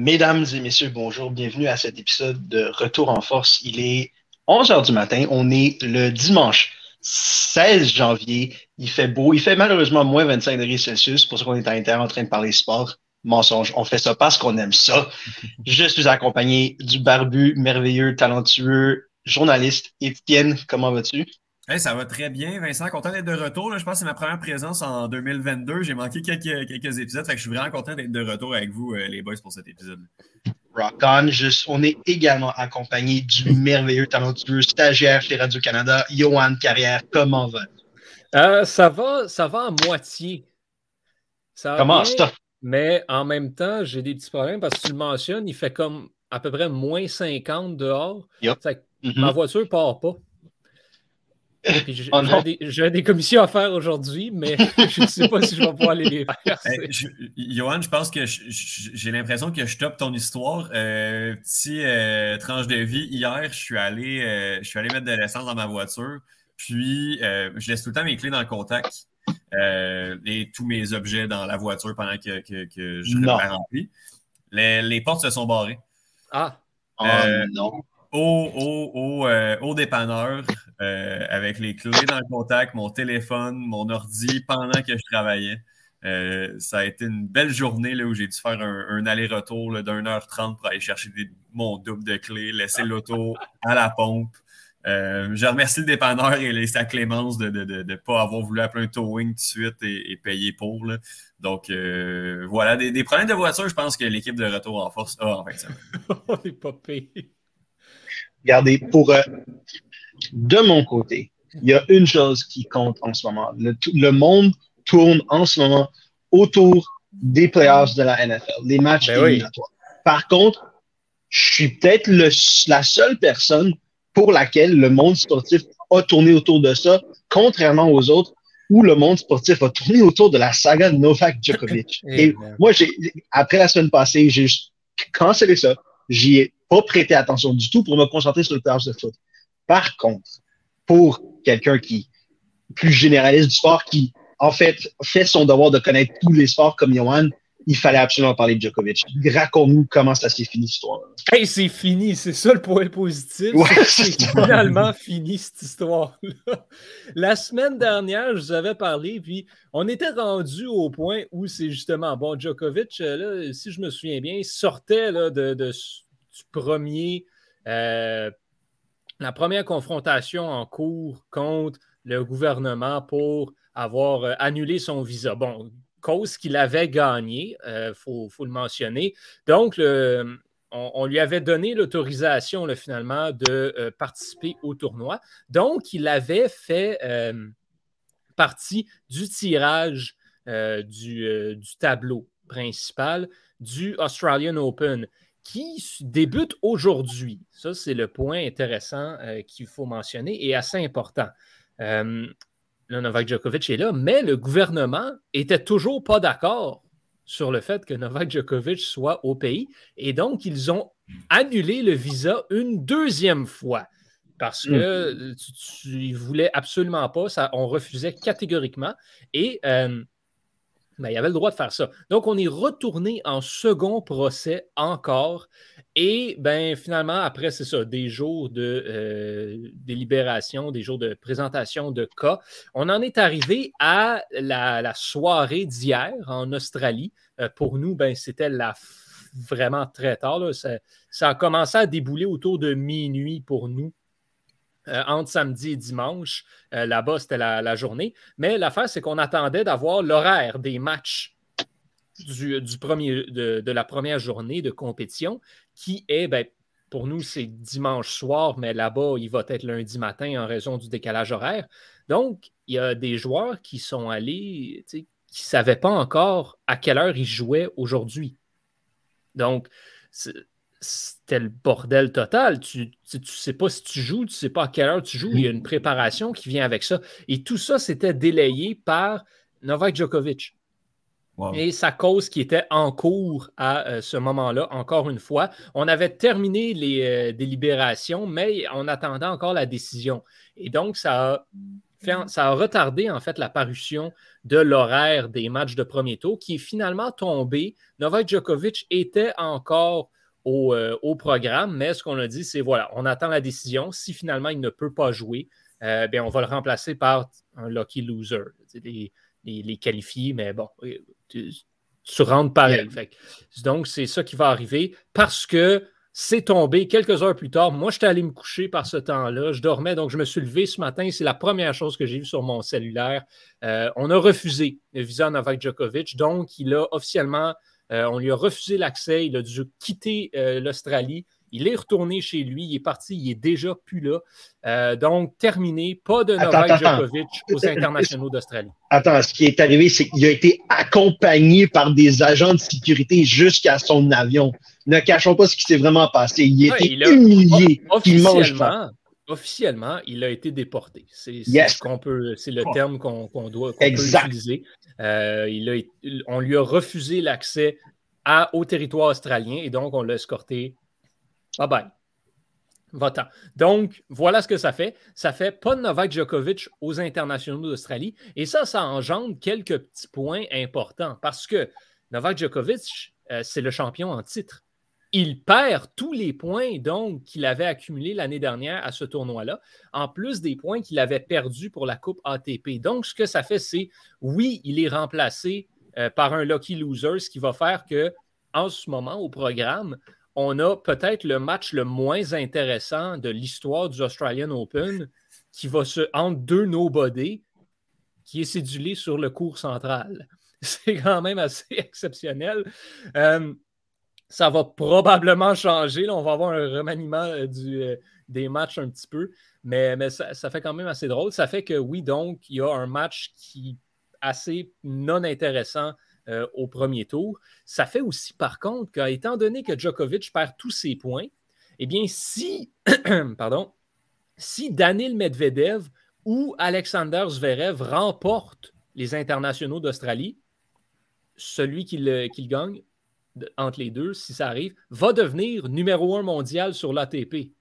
Mesdames et messieurs, bonjour, bienvenue à cet épisode de Retour en force. Il est 11 heures du matin, on est le dimanche 16 janvier. Il fait beau, il fait malheureusement moins 25 degrés Celsius, pour ça qu'on est à l'intérieur en train de parler sport. Mensonge, on fait ça parce qu'on aime ça. Je suis accompagné du barbu, merveilleux, talentueux journaliste Étienne. Comment vas-tu? Ça va très bien, Vincent. Content d'être de retour. Je pense que c'est ma première présence en 2022. J'ai manqué quelques, quelques épisodes. Fait que je suis vraiment content d'être de retour avec vous, euh, les boys, pour cet épisode. Rock on. on est également accompagné du merveilleux talentueux stagiaire chez Radio-Canada, Johan Carrière. Comment va? Euh, Ça va, ça va à moitié. Comment ça? Mais en même temps, j'ai des petits problèmes parce que tu le mentionnes, il fait comme à peu près moins 50 dehors. Mm-hmm. Ma voiture ne part pas. Oh j'ai des, commissions à faire aujourd'hui, mais je ne sais pas si je vais pouvoir aller les faire. Johan, je pense que j'ai l'impression que je top ton histoire. Euh, petit euh, tranche de vie. Hier, je suis allé, euh, je suis allé mettre de l'essence dans ma voiture. Puis, je laisse tout le temps mes clés dans le contact et tous mes objets dans la voiture pendant que, que, je la remplis. Les, les, portes se sont barrées. Ah! Oh, non! Au, au, au, au dépanneur, euh, avec les clés dans le contact, mon téléphone, mon ordi pendant que je travaillais. Euh, ça a été une belle journée là, où j'ai dû faire un, aller-retour d'une heure trente pour aller chercher mon double de clés, laisser l'auto à la pompe. Euh, je remercie le dépanneur et sa clémence de ne pas avoir voulu appeler un towing tout de suite et, payer pour. Donc, voilà, des, problèmes de voiture, je pense que l'équipe de retour en force a en fait ça. On n'est pas payé. Regardez, pour, de mon côté, il y a une chose qui compte en ce moment. Le, monde tourne en ce moment autour des playoffs de la NFL, les matchs ben éliminatoires. Par contre, je suis peut-être la seule personne pour laquelle le monde sportif a tourné autour de ça, contrairement aux autres où le monde sportif a tourné autour de la saga de Novak Djokovic. Et moi, après la semaine passée, j'ai juste cancellé ça. J'y ai pas prêté attention du tout pour me concentrer sur le playoffs de foot. Par contre, pour quelqu'un qui plus généraliste du sport, qui en fait fait son devoir de connaître tous les sports comme Johan, il fallait absolument parler de Djokovic. Raconte-nous comment ça s'est fini, cette histoire. Hey, c'est fini, c'est ça le point positif. c'est finalement fini, cette histoire-là. La semaine dernière, je vous avais parlé, puis on était rendu au point où c'est justement, bon, Djokovic, euh, là, si je me souviens bien, sortait là, de, du premier euh, la première confrontation en cours contre le gouvernement pour avoir euh, annulé son visa. Bon, cause qu'il avait gagné, il euh, faut, le mentionner. Donc, on, lui avait donné l'autorisation finalement de euh, participer au tournoi. Donc, il avait fait partie du tirage du, tableau principal du Australian Open qui débute aujourd'hui. Ça, c'est le point intéressant euh, qu'il faut mentionner et assez important. Euh, Novak Djokovic est là, mais le gouvernement était toujours pas d'accord sur le fait que Novak Djokovic soit au pays. Et donc, ils ont annulé le visa une deuxième fois parce que mm. tu, voulaient absolument pas, ça, on refusait catégoriquement. Et euh, ben, il avait le droit de faire ça. Donc, on est retourné en second procès encore. Et ben, finalement, après, c'est ça, des jours de euh, délibération, des jours de présentation de cas, on en est arrivé à la, soirée d'hier en Australie. Euh, pour nous, ben, c'était la vraiment très tard. Ça, a commencé à débouler autour de minuit pour nous. Euh, entre samedi et dimanche. Euh, là-bas, c'était la, journée. Mais l'affaire, c'est qu'on attendait d'avoir l'horaire des matchs de, la première journée de compétition, qui est, ben, pour nous, c'est dimanche soir, mais là-bas, il va être lundi matin en raison du décalage horaire. Donc, il y a des joueurs qui sont allés, qui ne savaient pas encore à quelle heure ils jouaient aujourd'hui. Donc, c'était le bordel total. Tu ne sais pas si tu joues, tu ne sais pas à quelle heure tu joues. Il y a une préparation qui vient avec ça. Et tout ça, c'était délayé par Novak Djokovic. Et sa cause qui était en cours à euh, ce moment-là, encore une fois. On avait terminé les euh, délibérations, mais on attendait encore la décision. Et donc, ça a ça a retardé en fait la parution de l'horaire des matchs de premier tour qui est finalement tombé. Novak Djokovic était encore au, euh, programme, mais ce qu'on a dit, c'est voilà, on attend la décision. Si finalement il ne peut pas jouer, euh, bien, on va le remplacer par un lucky loser. Les, les, qualifiés, mais bon, tu, rentres pareil. donc, c'est ça qui va arriver parce que c'est tombé quelques heures plus tard. Moi, j'étais allé me coucher par ce temps-là. Je dormais, donc je me suis levé ce matin. C'est la première chose que j'ai vue sur mon cellulaire. Euh, on a refusé le visa Novak Djokovic. Donc, il a officiellement, euh, on lui a refusé l'accès. Il a dû quitter euh, l'Australie. Il est retourné chez lui, il est parti, il est déjà plus là. Euh, donc, terminé, pas de Novak Djokovic aux internationaux d'Australie. Attends, ce qui est arrivé, c'est qu'il a été accompagné par des agents de sécurité jusqu'à son avion. Ne cachons pas ce qui s'est vraiment passé. Il a été humilié. Officiellement, officiellement, il a été déporté. C'est qu'on peut, c'est le terme qu'on doit utiliser. Euh, il on lui a refusé l'accès au territoire australien et donc on l'a escorté Bye bye. Votant. Donc, voilà ce que ça fait. Ça fait pas de Novak Djokovic aux internationaux d'Australie. Et ça, ça engendre quelques petits points importants parce que Novak Djokovic, euh, c'est le champion en titre. Il perd tous les points qu'il avait accumulés l'année dernière à ce tournoi-là, en plus des points qu'il avait perdus pour la Coupe ATP. Donc, ce que ça fait, c'est oui, il est remplacé euh, par un lucky loser, ce qui va faire que en ce moment au programme, on a peut-être le match le moins intéressant de l'histoire du Australian Open qui va se entre deux nobody qui est cédulé sur le cours central. C'est quand même assez exceptionnel. Euh, ça va probablement changer. on va avoir un remaniement euh, euh, des matchs un petit peu, mais, ça, fait quand même assez drôle. Ça fait que oui, donc, il y a un match qui est assez non intéressant euh, au premier tour. Ça fait aussi, par contre, qu'étant donné que Djokovic perd tous ses points, eh bien, si, pardon, si Danil Medvedev ou Alexander Zverev remportent les internationaux d'Australie, celui qui le, gagne entre les deux, si ça arrive, va devenir numéro un mondial sur l'ATP.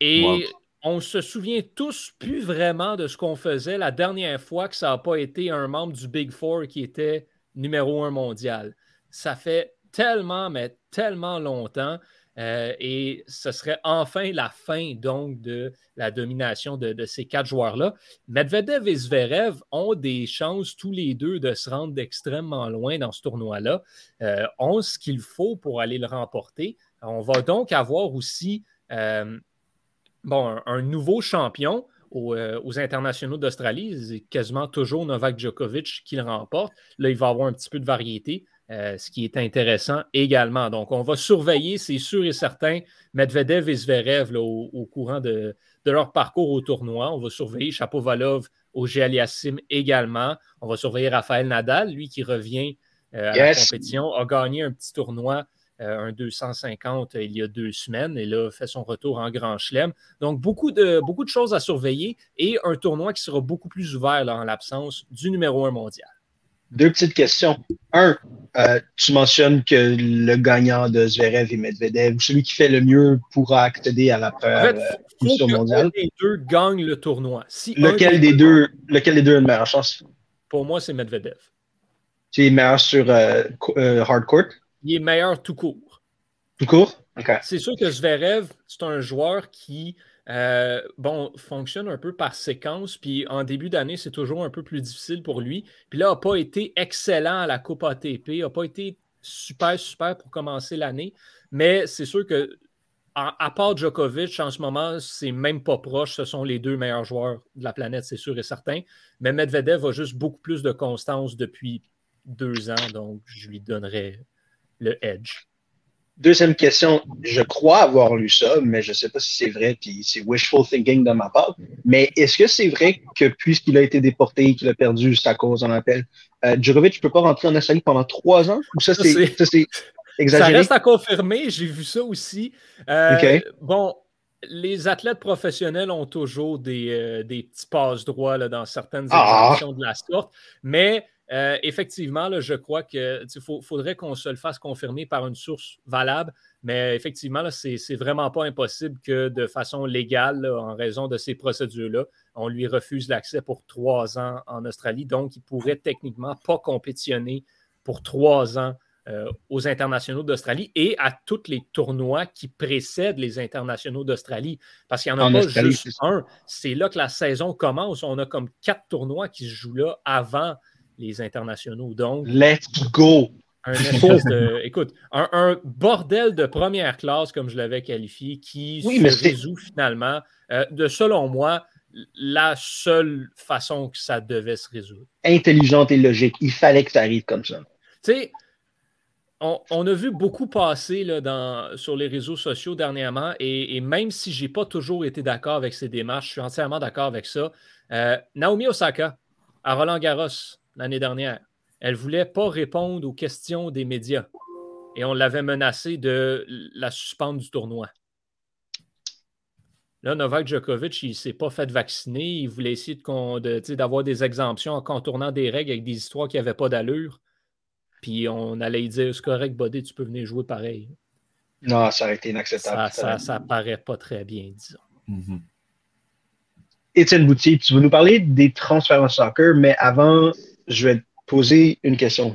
Et on se souvient tous plus vraiment de ce qu'on faisait la dernière fois que ça n'a pas été un membre du Big Four qui était numéro un mondial. Ça fait tellement, mais tellement longtemps. Euh, et ce serait enfin la fin donc de la domination de, ces quatre joueurs-là. Medvedev et Zverev ont des chances tous les deux de se rendre extrêmement loin dans ce tournoi-là, euh, ont ce qu'il faut pour aller le remporter. On va donc avoir aussi euh, un, nouveau champion aux, internationaux d'Australie. C'est quasiment toujours Novak Djokovic qui le remporte. Là, il va avoir un petit peu de variété, euh, ce qui est intéressant également. Donc, on va surveiller, c'est sûr et certain, Medvedev et Zverev au, courant de, leur parcours au tournoi. On va surveiller Chapovalov au Géaliassim également. On va surveiller Raphaël Nadal, lui qui revient euh, à la compétition, a gagné un petit tournoi euh, un 250 il y a deux semaines et là fait son retour en Grand Chelem. Donc, beaucoup de, beaucoup de choses à surveiller et un tournoi qui sera beaucoup plus ouvert en l'absence du numéro un mondial. Deux petites questions. Un, euh, tu mentionnes que le gagnant de Zverev et Medvedev, celui qui fait le mieux pourra accéder à la première euh, mondiale. les deux gagnent le tournoi. lequel, des deux, lequel des deux a une meilleure chance? Pour moi, c'est Medvedev. Tu es meilleur sur hard court? il est meilleur tout court. Tout court? C'est sûr que Zverev, c'est un joueur qui euh, bon, fonctionne un peu par séquence. Puis en début d'année, c'est toujours un peu plus difficile pour lui. Puis là, n'a pas été excellent à la Coupe ATP, n'a pas été super, super pour commencer l'année. Mais c'est sûr que, à, part Djokovic, en ce moment, c'est même pas proche. Ce sont les deux meilleurs joueurs de la planète, c'est sûr et certain. Mais Medvedev a juste beaucoup plus de constance depuis deux ans. Donc, je lui donnerais le Edge. Deuxième question, je crois avoir lu ça, mais je ne sais pas si c'est vrai, puis c'est wishful thinking de ma part. Mais est-ce que c'est vrai que puisqu'il a été déporté et qu'il a perdu sa cause en appel, euh, Djokovic ne peut pas rentrer en Australie pendant trois ans? Ou ça, c'est exagéré? Ça reste à confirmer, j'ai vu ça aussi. Euh, bon, les athlètes professionnels ont toujours des, euh, petits passes droits là, dans certaines ah! de la sorte, mais euh, effectivement, je crois qu'il faudrait qu'on se le fasse confirmer par une source valable, mais effectivement, c'est vraiment pas impossible que de façon légale, en raison de ces procédures-là, on lui refuse l'accès pour trois ans en Australie. Donc, il pourrait techniquement pas compétitionner pour trois ans euh, aux internationaux d'Australie et à tous les tournois qui précèdent les internationaux d'Australie. Parce qu'il n'y en a pas juste un. C'est là que la saison commence. On a comme quatre tournois qui se jouent là avant les internationaux. Donc, let's go! Un écoute, un, bordel de première classe, comme je l'avais qualifié, qui se résout finalement euh, de, selon moi, la seule façon que ça devait se résoudre. Intelligente et logique. Il fallait que ça arrive comme ça. Tu sais, on, a vu beaucoup passer là, dans, sur les réseaux sociaux dernièrement, et, même si je n'ai pas toujours été d'accord avec ces démarches, je suis entièrement d'accord avec ça. Euh, Naomi Osaka, à Roland Garros, l'année dernière, elle ne voulait pas répondre aux questions des médias. Et on l'avait menacé de la suspendre du tournoi. Là, Novak Djokovic, il ne s'est pas fait vacciner. Il voulait essayer d'avoir des exemptions en contournant des règles avec des histoires qui n'avaient pas d'allure. Puis on allait lui dire c'est correct, Buddy, tu peux venir jouer pareil. Non, ça aurait été inacceptable. Ça, ça, paraît pas très bien, disons. Mm-hmm. Étienne Boutier, tu veux nous parler des transferts en soccer, mais avant, je vais te poser une question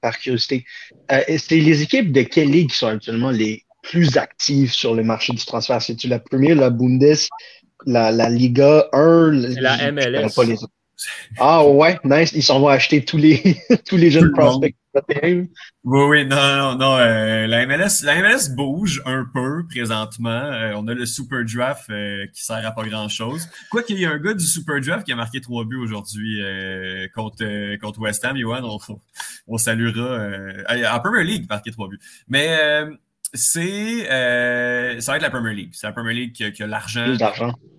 par curiosité. Euh, c'est les équipes de quelle ligue qui sont actuellement les plus actives sur le marché du transfert? C'est-tu la première, la Bundes, la, la Liga 1? La MLS. Ah ouais, nice. Ils s'en vont acheter tous les, tous les jeunes prospects. Oui, oui, non, non, non. Euh, la, MLS, la MLS bouge un peu présentement. Euh, on a le Super Draft euh, qui sert à pas grand-chose. Quoi qu'il y ait un gars du Super Draft qui a marqué trois buts aujourd'hui contre, contre West Ham, Johan, on, on saluera. en Premier League, marqué trois buts. Mais c'est ça va être la Premier League. C'est la Premier League qui, a l'argent.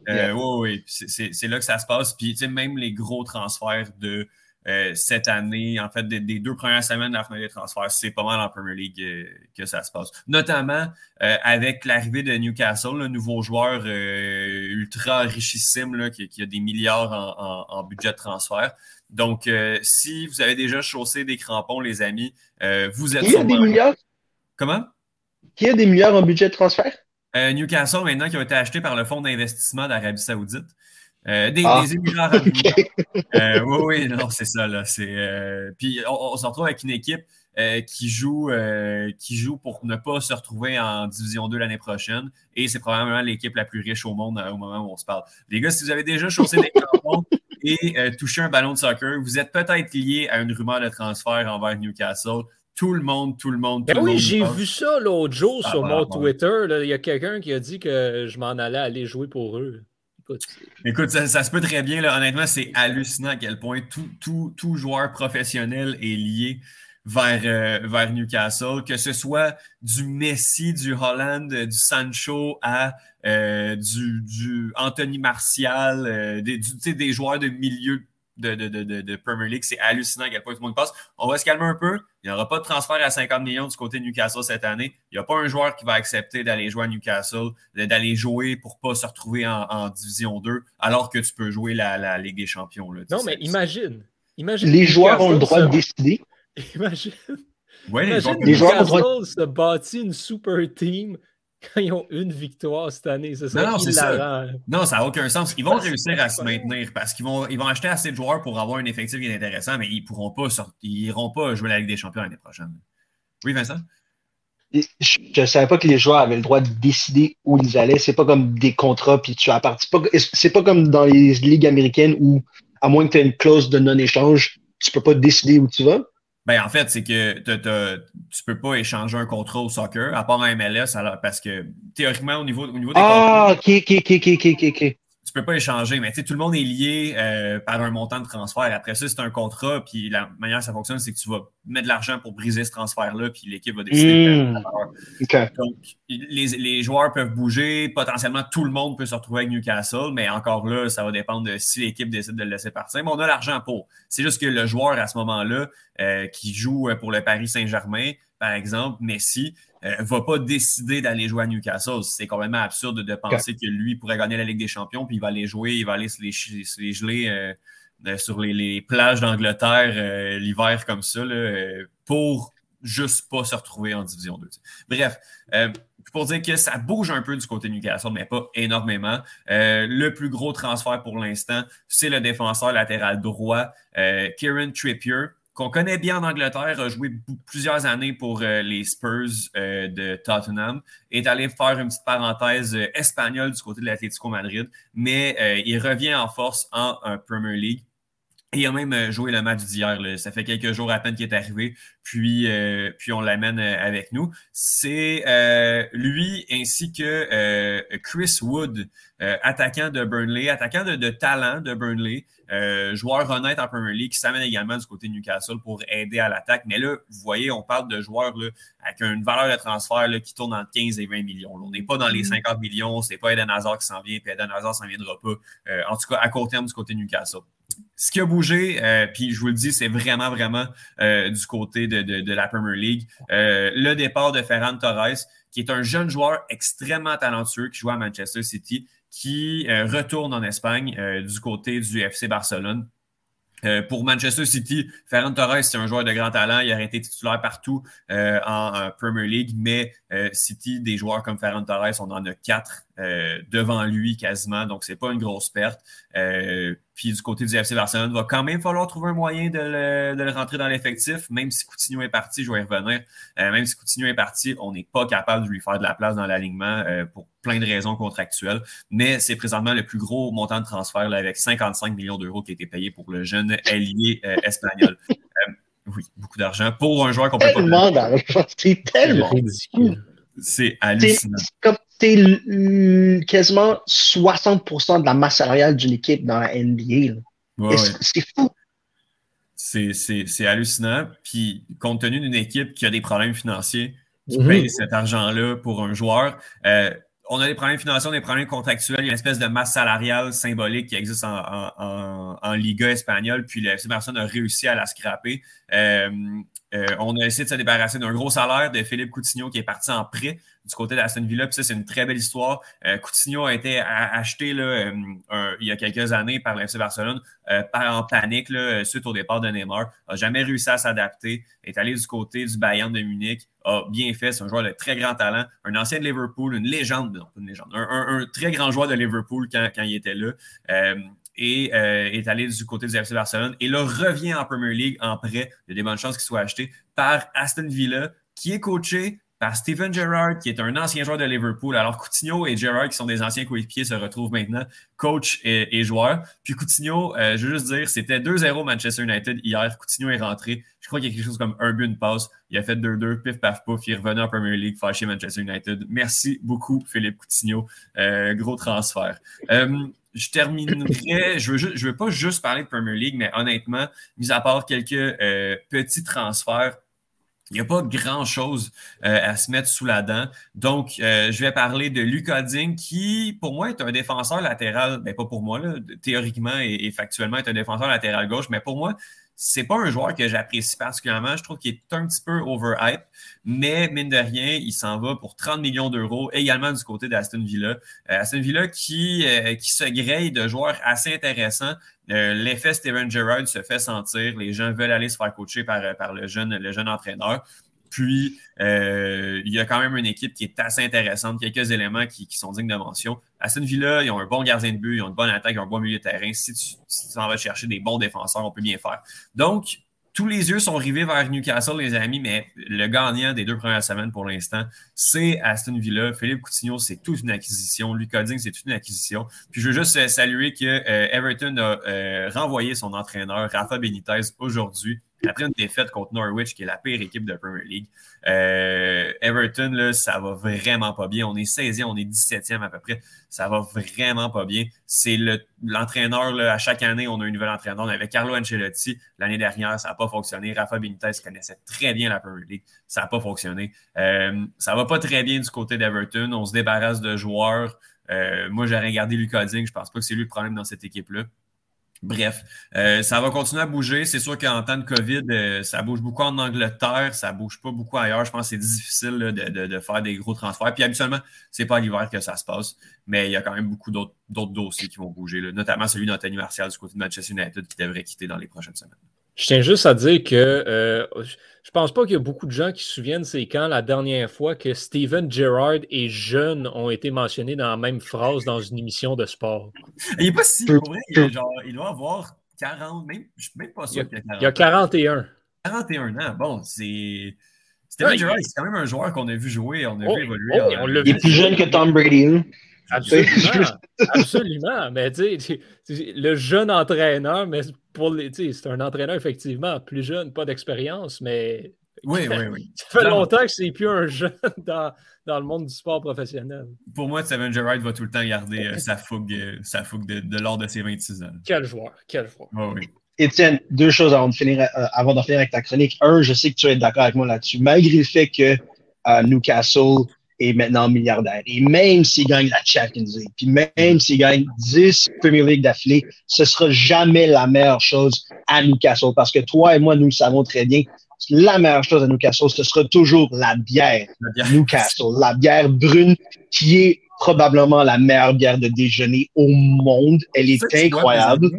Oui, oui, c'est là que ça se passe. Puis, tu sais, même les gros transferts de euh, cette année, en fait, des, deux premières semaines de la fenêtre des transferts, c'est pas mal en Premier League euh, que ça se passe. Notamment euh, avec l'arrivée de Newcastle, le nouveau joueur ultra richissime là, qui, a des milliards en, budget de transfert. Donc, si vous avez déjà chaussé des crampons, les amis, vous êtes. Qui a des milliards? Comment? Qui a des milliards en budget de transfert? Newcastle, maintenant, qui a été acheté par le fonds d'investissement d'Arabie Saoudite. Euh, des, ah. des Émirats euh, oui, oui, non, c'est ça. Là, euh, puis on, se retrouve avec une équipe qui, joue, qui joue pour ne pas se retrouver en Division 2 l'année prochaine. Et c'est probablement l'équipe la plus riche au monde au moment où on se parle. Les gars, si vous avez déjà chaussé des crampons et touché un ballon de soccer, vous êtes peut-être lié à une rumeur de transfert envers Newcastle tout le monde, tout le monde, tout ben le oui, j'ai vu ça l'autre jour sur mon Twitter. Il y a quelqu'un qui a dit que je m'en allais aller jouer pour eux. Écoute, ça, se peut très bien. Là. Honnêtement, c'est hallucinant à quel point tout, tout, joueur professionnel est lié vers, euh, vers Newcastle, que ce soit du Messi, du Holland, du Sancho à euh, du, du, Anthony Martial, euh, des, des joueurs de milieu de, de, Premier League. C'est hallucinant à quel point tout le monde passe. On va se calmer un peu. Il n'y aura pas de transfert à 50 millions du côté de Newcastle cette année. Il n'y a pas un joueur qui va accepter d'aller jouer à Newcastle, d'aller jouer pour ne pas se retrouver en, Division 2, alors que tu peux jouer la, Ligue des Champions. non, mais imagine. imagine les joueurs ont le droit de décider. Imagine. imagine les joueurs ont le droit de... se bâtit une super team quand ils ont une victoire cette année. Ça non, non, ça. non, ça n'a aucun sens. Ils vont réussir à se maintenir parce qu'ils vont, ils vont acheter assez de joueurs pour avoir un effectif qui est intéressant, mais ils pourront pas ils iront pas jouer la Ligue des Champions l'année prochaine. Oui, Vincent? Je ne savais pas que les joueurs avaient le droit de décider où ils allaient. C'est pas comme des contrats, puis tu appartiens pas. C'est pas comme dans les ligues américaines où, à moins que tu aies une clause de non-échange, tu peux pas décider où tu vas. Ben, en fait, c'est que tu peux pas échanger un contrat au soccer, à part un MLS, alors, parce que théoriquement, au niveau, au niveau des ah, contrats. Ok, ok, ok, ok, ok tu peux pas échanger, mais tout le monde est lié euh, par un montant de transfert. Après ça, c'est un contrat, puis la manière dont ça fonctionne, c'est que tu vas mettre de l'argent pour briser ce transfert-là, puis l'équipe va décider. Hmm. Donc, les, joueurs peuvent bouger, potentiellement tout le monde peut se retrouver avec Newcastle, mais encore là, ça va dépendre de si l'équipe décide de le laisser partir. Mais on a l'argent pour. C'est juste que le joueur à ce moment-là, euh, qui joue pour le Paris Saint-Germain, par exemple, Messi, ne euh, va pas décider d'aller jouer à Newcastle. C'est complètement absurde de penser que lui pourrait gagner la Ligue des Champions, puis il va aller jouer, il va aller se les, geler euh, sur les, plages d'Angleterre euh, l'hiver comme ça, pour juste pas se retrouver en Division 2. Bref, pour dire que ça bouge un peu du côté Newcastle, mais pas énormément. le plus gros transfert pour l'instant, c'est le défenseur latéral droit, Kieran Trippier qu'on connaît bien en Angleterre, a joué plusieurs années pour euh, les Spurs euh, de Tottenham, est allé faire une petite parenthèse euh, espagnole du côté de l'Atlético Madrid, mais il revient en force en Premier League. Et il a même joué le match d'hier. Ça fait quelques jours à peine qu'il est arrivé, puis, puis on l'amène avec nous. C'est lui ainsi que Chris Wood, attaquant de Burnley, attaquant de, de talent de Burnley, euh, joueur honnête en Premier League qui s'amène également du côté de Newcastle pour aider à l'attaque. Mais là, vous voyez, on parle de joueurs là, avec une valeur de transfert là, qui tourne entre 15 et 20 millions. on n'est pas dans les 50 mm. millions, c'est pas Eden Hazard qui s'en vient, puis Eden Hazard s'en viendra pas. Euh, en tout cas, à court terme du côté de Newcastle. Ce qui a bougé, euh, puis je vous le dis, c'est vraiment, vraiment du côté de, la Premier League. le départ de Ferran Torres, qui est un jeune joueur extrêmement talentueux qui joue à Manchester City, qui euh, retourne en Espagne euh, du côté du FC Barcelone. Euh, pour Manchester City, Ferran Torres, c'est un joueur de grand talent. Il a été titulaire partout en, Premier League, mais City, des joueurs comme Ferran Torres, on en a quatre devant lui quasiment, donc c'est pas une grosse perte. Puis du côté du FC Barcelone, il va quand même falloir trouver un moyen de le, rentrer dans l'effectif, même si Coutinho est parti, je vais y revenir. Euh, même si Coutinho est parti, on n'est pas capable de lui faire de la place dans l'alignement euh, pour plein de raisons contractuelles. Mais c'est présentement le plus gros montant de transfert là, avec 55 millions d'euros qui a été payé pour le jeune ailier euh, espagnol. oui, beaucoup d'argent pour un joueur qu'on peut pas. Tellement d'argent, c'est tellement ridicule. C'est hallucinant c'est quasiment 60% de la masse salariale d'une équipe dans la NBA. c'est fou. C'est hallucinant. Puis, compte tenu d'une équipe qui a des problèmes financiers, qui mhm. paye cet argent-là pour un joueur, euh, on a des problèmes financiers, on a des problèmes contractuels. Il y a une espèce de masse salariale symbolique qui existe en, Liga espagnole. Puis, le FC Barcelone a réussi à la scraper. Euh, euh, on a essayé de se débarrasser d'un gros salaire de Philippe Coutinho qui est parti en prêt du côté d'Aston Villa. Puis ça, c'est une très belle histoire. Euh, Coutinho a été acheté là, euh, il y a quelques années par l'FC Barcelone en panique suite au départ de Neymar. A jamais réussi à s'adapter. Est allé du côté du Bayern de Munich. A bien fait. C'est un joueur de très grand talent. Un ancien de Liverpool, une légende, non pas une légende, un, très grand joueur de Liverpool quand, quand il était là et euh, est allé du côté du FC Barcelone et là revient en Premier League en prêt. Il y a des bonnes chances qu'il soit acheté par Aston Villa, qui est coaché par Steven Gerrard, qui est un ancien joueur de Liverpool. Alors Coutinho et Gerrard, qui sont des anciens coéquipiers, se retrouvent maintenant coach et, joueur. Puis Coutinho, euh, je veux juste dire, c'était 2-0 Manchester United hier. Coutinho est rentré. Je crois qu'il y a quelque chose comme un but, une passe. Il a fait 2-2, pif, paf, pouf. Il est revenu en Premier League, fâché Manchester United. Merci beaucoup, Philippe Coutinho. Euh, gros transfert je terminerai, je veux, veux pas juste parler de Premier League, mais honnêtement, mis à part quelques euh, petits transferts, il n'y a pas grand-chose euh, à se mettre sous la dent. Donc, euh, je vais parler de Lucas Ding, qui, pour moi, est un défenseur latéral, ben pas pour moi, théoriquement et, factuellement, est un défenseur latéral gauche, mais pour moi, c'est pas un joueur que j'apprécie particulièrement. Je trouve qu'il est un petit peu overhype, mais mine de rien, il s'en va pour 30 millions d'euros, également du côté d'Aston Villa. Euh, Aston Villa qui, euh, qui se grille de joueurs assez intéressants. Euh, l'effet Steven Gerrard se fait sentir. Les gens veulent aller se faire coacher par, par le, jeune, le jeune entraîneur. Puis, euh, il y a quand même une équipe qui est assez intéressante, quelques éléments qui, sont dignes de mention. Aston Villa, ils ont un bon gardien de but, ils ont une bonne attaque, ils ont un bon milieu de terrain. Si tu, si en vas chercher des bons défenseurs, on peut bien faire. Donc, tous les yeux sont rivés vers Newcastle, les amis, mais le gagnant des deux premières semaines pour l'instant, c'est Aston Villa. Philippe Coutinho, c'est toute une acquisition. Lucas Ding, c'est toute une acquisition. Puis je veux juste euh, saluer que euh, Everton a renvoyé son entraîneur, Rafa Benitez, aujourd'hui après une défaite contre Norwich, qui est la pire équipe de Premier League. Euh, Everton, là, ça va vraiment pas bien. On est 16e, on est 17e à peu près. Ça va vraiment pas bien. C'est l'entraîneur, à chaque année, on a un nouvel entraîneur. On avait Carlo Ancelotti l'année dernière, ça n'a pas fonctionné. Rafa Benitez connaissait très bien la Premier League, ça n'a pas fonctionné. Euh, ça va pas très bien du côté d'Everton. On se débarrasse de joueurs. Euh, moi, j'aurais regardé Lucas Ding. Je pense pas que c'est lui le problème dans cette équipe-là. Bref, euh, ça va continuer à bouger. C'est sûr qu'en temps de COVID, euh, ça bouge beaucoup en Angleterre, ça bouge pas beaucoup ailleurs. Je pense que c'est difficile de, faire des gros transferts. Puis habituellement, c'est pas à l'hiver que ça se passe, mais il y a quand même beaucoup d'autres dossiers qui vont bouger, notamment celui d'Anthony Martial du côté de Manchester United qui devrait quitter dans les prochaines semaines. Je tiens juste à dire que euh, je pense pas qu'il y a beaucoup de gens qui se souviennent c'est quand la dernière fois que Steven Gerrard et Jeune ont été mentionnés dans la même phrase dans une émission de sport. Il n'est pas si pour il, genre, il, doit avoir 40, même, je suis même pas sûr qu'il a 40. Il y a 41. 41 ans, bon, c'est. Steven Gerrard, c'est quand même un joueur qu'on a vu jouer, on a oh, vu évoluer. Oh, il est plus jeune que Tom Brady. Hein? Absolument. absolument. Mais tu sais, le jeune entraîneur, mais pour les, c'est un entraîneur effectivement plus jeune, pas d'expérience, mais. Oui, oui, oui. Ça fait longtemps que c'est plus un jeune dans, dans, le monde du sport professionnel. Pour moi, Steven Gerrard va tout le temps garder euh, sa fougue, euh, sa fougue de, de l'ordre de ses 26 ans. Quel joueur, quel joueur. Oh, oui. Étienne, deux choses avant de finir, euh, avant d'en finir avec ta chronique. Un, je sais que tu es d'accord avec moi là-dessus. Malgré le fait que Newcastle est maintenant milliardaire. Et même s'il gagne la Champions League, puis même s'il gagne 10 Premier League d'affilée, ce sera jamais la meilleure chose à Newcastle. Parce que toi et moi, nous le savons très bien, la meilleure chose à Newcastle, ce sera toujours la bière, la bière. Newcastle, la bière brune qui est probablement la meilleure bière de déjeuner au monde. Elle est, incroyable.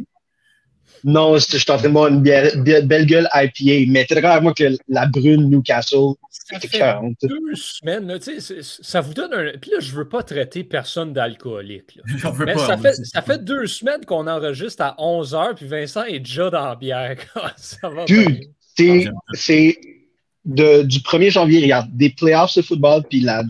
Non, je suis en train de boire une belle gueule IPA, mais t'es d'accord moi que la brune Newcastle, ça fait deux semaines, là, ça vous donne un. Puis là, je veux pas traiter personne d'alcoolique. Mais pas, ça, fait, ça fait deux semaines qu'on enregistre à 11h, puis Vincent est déjà dans la bière. ça va c'est du 1er janvier, regarde, des playoffs de football, puis la,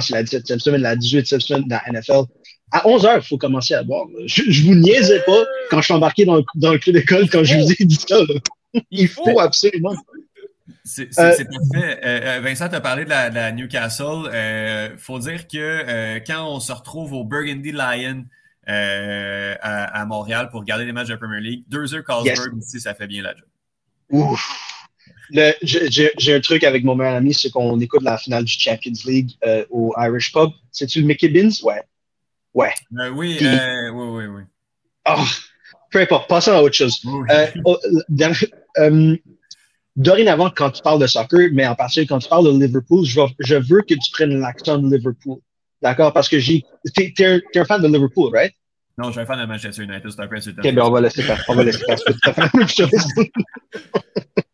c'est la 17e semaine, la 18e semaine de la NFL à 11 heures, il faut commencer à boire. Je, je vous niaisais pas quand je suis embarqué dans, dans le club d'école quand je vous ai dit ça. Il faut absolument. C'est euh, parfait. Euh, euh, Vincent, tu as parlé de la, Newcastle. Il faut dire que quand on se retrouve au Burgundy Lion à, Montréal pour regarder les matchs de la Premier League, deux heures Carlsberg ici, ça fait bien la job. Ouf. J'ai un truc avec mon meilleur ami, c'est qu'on écoute la finale du Champions League au Irish Pub. C'est-tu le Mickey Beans? Ouais. Ouais. Euh, oui, euh, oui, oui, oui. Oh, peu importe, passons à autre chose. Euh, oh, dorénavant, quand tu parles de soccer, mais en particulier quand tu parles de Liverpool, je, je veux que tu prennes l'accent de Liverpool. D'accord? Parce que j'ai. T'es es un, fan de Liverpool, right? Non, je suis un fan de Manchester United, c'est un peu Ok, ben on va laisser faire. On va laisser faire.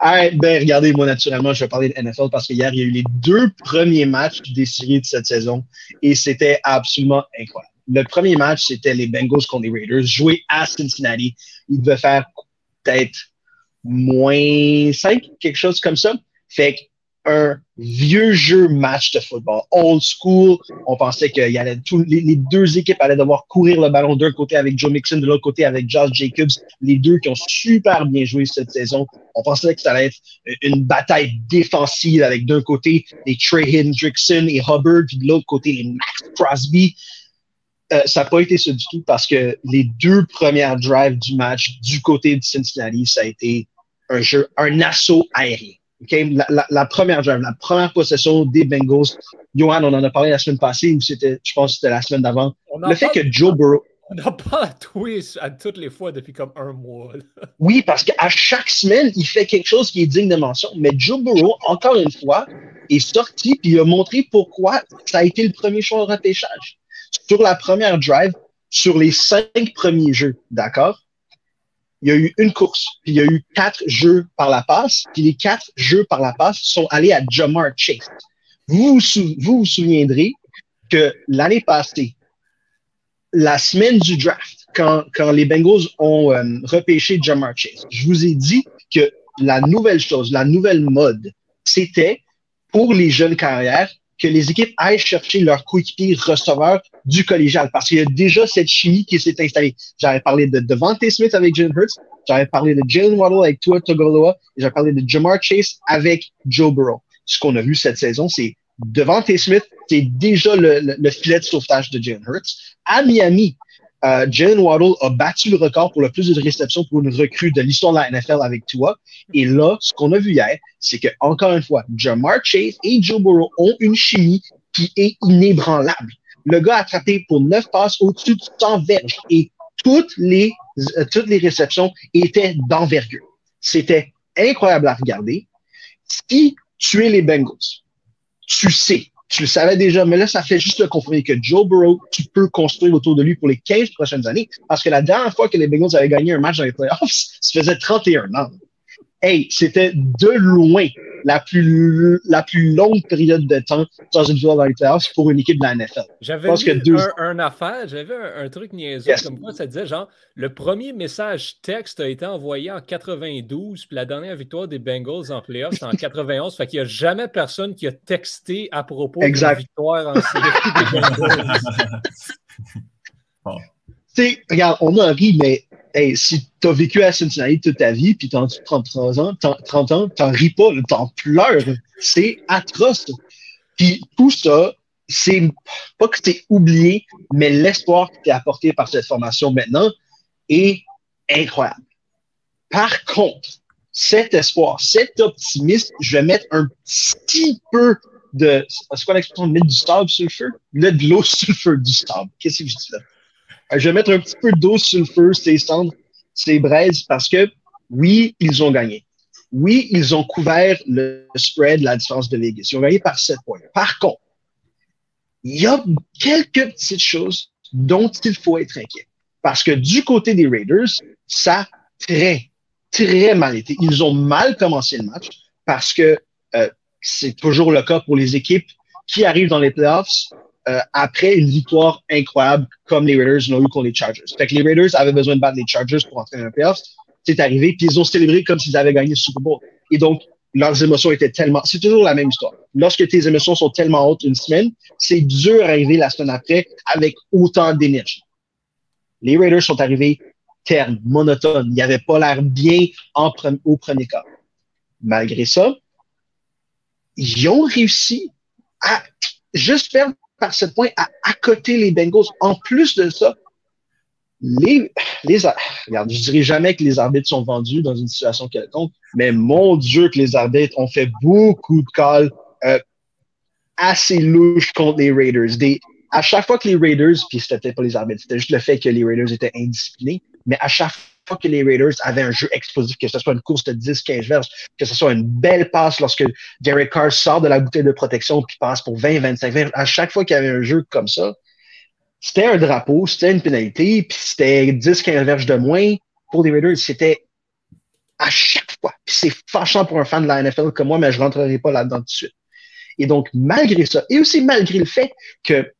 Ben, regardez, moi, naturellement, je vais parler de NFL parce qu'hier, il y a eu les deux premiers matchs des séries de cette saison et c'était absolument incroyable. Le premier match, c'était les Bengals contre les Raiders, joués à Cincinnati. Ils devaient faire peut-être moins 5, quelque chose comme ça. Fait un vieux jeu match de football, old school. On pensait que les, deux équipes allaient devoir courir le ballon d'un côté avec Joe Mixon, de l'autre côté avec Josh Jacobs, les deux qui ont super bien joué cette saison. On pensait que ça allait être une bataille défensive avec d'un côté les Trey Hendrickson et Hubbard, de l'autre côté les Max Crosby. Euh, ça n'a pas été ça du tout parce que les deux premières drives du match du côté de Cincinnati, ça a été un jeu, un assaut aérien la, première drive, la première possession des Bengals, Johan, on en a parlé la semaine passée, ou c'était, je pense que c'était la semaine d'avant. Le fait que Joe Burrow. On n'a pas twist à toutes les fois depuis comme un mois. oui, parce qu'à chaque semaine, il fait quelque chose qui est digne de mention. Mais Joe Burrow, encore une fois, est sorti puis il a montré pourquoi ça a été le premier choix au repêchage. Sur la première drive, sur les cinq premiers jeux, d'accord? Il y a eu une course, puis il y a eu quatre jeux par la passe, puis les quatre jeux par la passe sont allés à Jamar Chase. Vous vous, souviendrez que l'année passée, la semaine du draft, quand, quand les Bengals ont euh, repêché Jamar Chase, je vous ai dit que la nouvelle chose, la nouvelle mode, c'était pour les jeunes carrières que les équipes aillent chercher leur coéquipier receveur du collégial parce qu'il y a déjà cette chimie qui s'est installée. J'avais parlé de Devante Smith avec Jalen Hurts, j'avais parlé de Jalen Waddle avec Tua Togoloa, et j'avais parlé de Jamar Chase avec Joe Burrow. Ce qu'on a vu cette saison, c'est Devante Smith, c'est déjà le, le, filet de sauvetage de Jalen Hurts. À Miami, euh, Jalen Waddle a battu le record pour le plus de réceptions pour une recrue de l'histoire de la NFL avec toi. Et là, ce qu'on a vu hier, c'est que, encore une fois, Jamar Chase et Joe Burrow ont une chimie qui est inébranlable. Le gars a attrapé pour neuf passes au-dessus de 100 verges et toutes les, euh, toutes les réceptions étaient d'envergure. C'était incroyable à regarder. Si tu es les Bengals, tu sais tu le savais déjà, mais là, ça fait juste le confirmer que Joe Burrow, tu peux construire autour de lui pour les 15 prochaines années. Parce que la dernière fois que les Bengals avaient gagné un match dans les playoffs, ça faisait 31 ans hey, c'était de loin la plus, la plus longue période de temps dans une victoire dans les playoffs pour une équipe de la NFL. J'avais vu un, affaire, j'avais un, truc niaiseux comme quoi ça disait genre le premier message texte a été envoyé en 92, puis la dernière victoire des Bengals en playoffs c'est en 91. fait qu'il n'y a jamais personne qui a texté à propos de la victoire en série des Bengals. bon. regarde, on a ri, mais hey, si tu as vécu à Cincinnati toute ta vie, puis tu as 33 ans, 30 ans, t'en ris pas, t'en pleures. C'est atroce. Puis tout ça, c'est pas que c'est oublié, mais l'espoir qui est apporté par cette formation maintenant est incroyable. Par contre, cet espoir, cet optimisme, je vais mettre un petit peu de. C'est quoi l'expression de mettre du sable sur le feu? Mettre de l'eau sur le feu, du sable. Qu'est-ce que je dis là? Euh, je vais mettre un petit peu d'eau sur le feu, ces cendres, ces braises, parce que oui, ils ont gagné. Oui, ils ont couvert le spread, la différence de Vegas. Ils ont gagné par 7 points. Par contre, il y a quelques petites choses dont il faut être inquiet. Parce que du côté des Raiders, ça a très, très mal été. Ils ont mal commencé le match parce que euh, c'est toujours le cas pour les équipes qui arrivent dans les playoffs euh, après une victoire incroyable comme les Raiders l'ont eu contre les Chargers. Fait que les Raiders avaient besoin de battre les Chargers pour entrer dans les playoffs. C'est arrivé, puis ils ont célébré comme s'ils avaient gagné le Super Bowl. Et donc, leurs émotions étaient tellement... C'est toujours la même histoire. Lorsque tes émotions sont tellement hautes une semaine, c'est dur d'arriver la semaine après avec autant d'énergie. Les Raiders sont arrivés ternes, monotones. Ils n'avaient pas l'air bien en au premier quart. Malgré ça, ils ont réussi à juste perdre par ce point à accoter les Bengals. En plus de ça, les, les, je dirais jamais que les arbitres sont vendus dans une situation quelconque, mais mon Dieu que les arbitres ont fait beaucoup de calls euh, assez louches contre les Raiders. Des, à chaque fois que les Raiders, puis c'était pas les arbitres, c'était juste le fait que les Raiders étaient indisciplinés, mais à chaque fois que les Raiders avaient un jeu explosif, que ce soit une course de 10-15 verges, que ce soit une belle passe lorsque Derek Carr sort de la bouteille de protection puis passe pour 20-25 verges, à chaque fois qu'il y avait un jeu comme ça, c'était un drapeau, c'était une pénalité, puis c'était 10-15 verges de moins pour les Raiders. C'était à chaque fois. Puis c'est fâchant pour un fan de la NFL comme moi, mais je rentrerai pas là-dedans tout de suite. Et donc, malgré ça, et aussi malgré le fait que,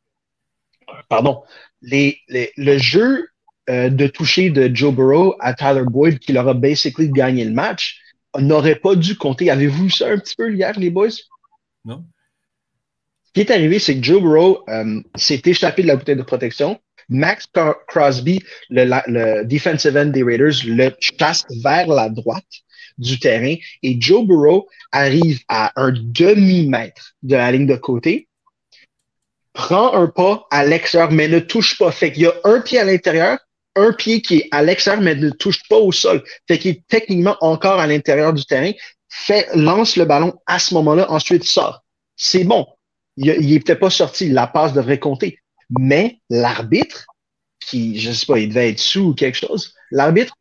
pardon, les, le jeu euh, de toucher de Joe Burrow à Tyler Boyd, qui leur a basically gagné le match, n'aurait pas dû compter. Avez-vous vu ça un petit peu hier, les boys? Non. Ce qui est arrivé, c'est que Joe Burrow euh, s'est échappé de la bouteille de protection. Max Crosby, le, le defensive end des Raiders, le chasse vers la droite du terrain et Joe Burrow arrive à un demi-mètre de la ligne de côté, prend un pas à l'extérieur, mais ne touche pas. Fait qu'il y a un pied à l'intérieur, un pied qui est à l'extérieur, mais ne touche pas au sol. Fait qu'il est techniquement encore à l'intérieur du terrain. Fait, lance le ballon à ce moment-là, ensuite sort. C'est bon. Il, il est peut-être pas sorti. La passe devrait compter. Mais l'arbitre, qui, je sais pas, il devait être sous ou quelque chose, l'arbitre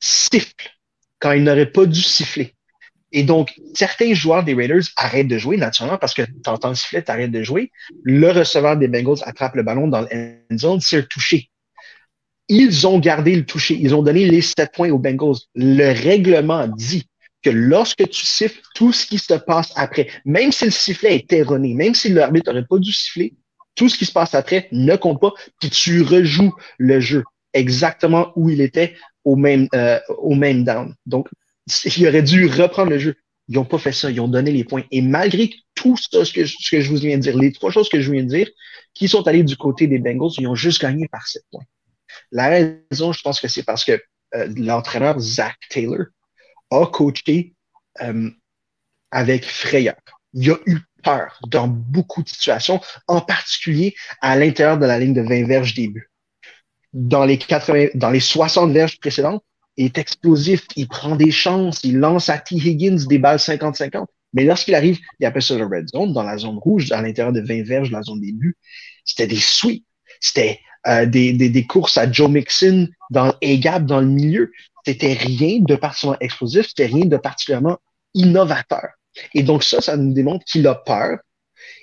siffle quand il n'aurait pas dû siffler. Et donc, certains joueurs des Raiders arrêtent de jouer naturellement parce que tu entends le sifflet, tu de jouer. Le receveur des Bengals attrape le ballon dans le zone, c'est touché ils ont gardé le toucher. Ils ont donné les sept points aux Bengals. Le règlement dit que lorsque tu siffles, tout ce qui se passe après, même si le sifflet est erroné, même si l'arbitre n'aurait pas dû siffler, tout ce qui se passe après ne compte pas, puis tu rejoues le jeu exactement où il était au même, euh, au même down. Donc, il aurait dû reprendre le jeu. Ils n'ont pas fait ça, ils ont donné les points. Et malgré tout ça, ce que, ce que je vous viens de dire, les trois choses que je viens de dire, qui sont allés du côté des Bengals, ils ont juste gagné par sept points. La raison, je pense que c'est parce que euh, l'entraîneur Zach Taylor a coaché euh, avec frayeur. Il a eu peur dans beaucoup de situations, en particulier à l'intérieur de la ligne de 20 verges début. Dans les 80, dans les 60 verges précédentes, il est explosif, il prend des chances, il lance à T. Higgins des balles 50-50. Mais lorsqu'il arrive, il appelle ça le red zone, dans la zone rouge, à l'intérieur de 20 verges, la zone début, c'était des sweeps. C'était euh, des, courses à Joe Mixon dans A-gap dans le milieu. C'était rien de particulièrement explosif, c'était rien de particulièrement innovateur. Et donc ça, ça nous démontre qu'il a peur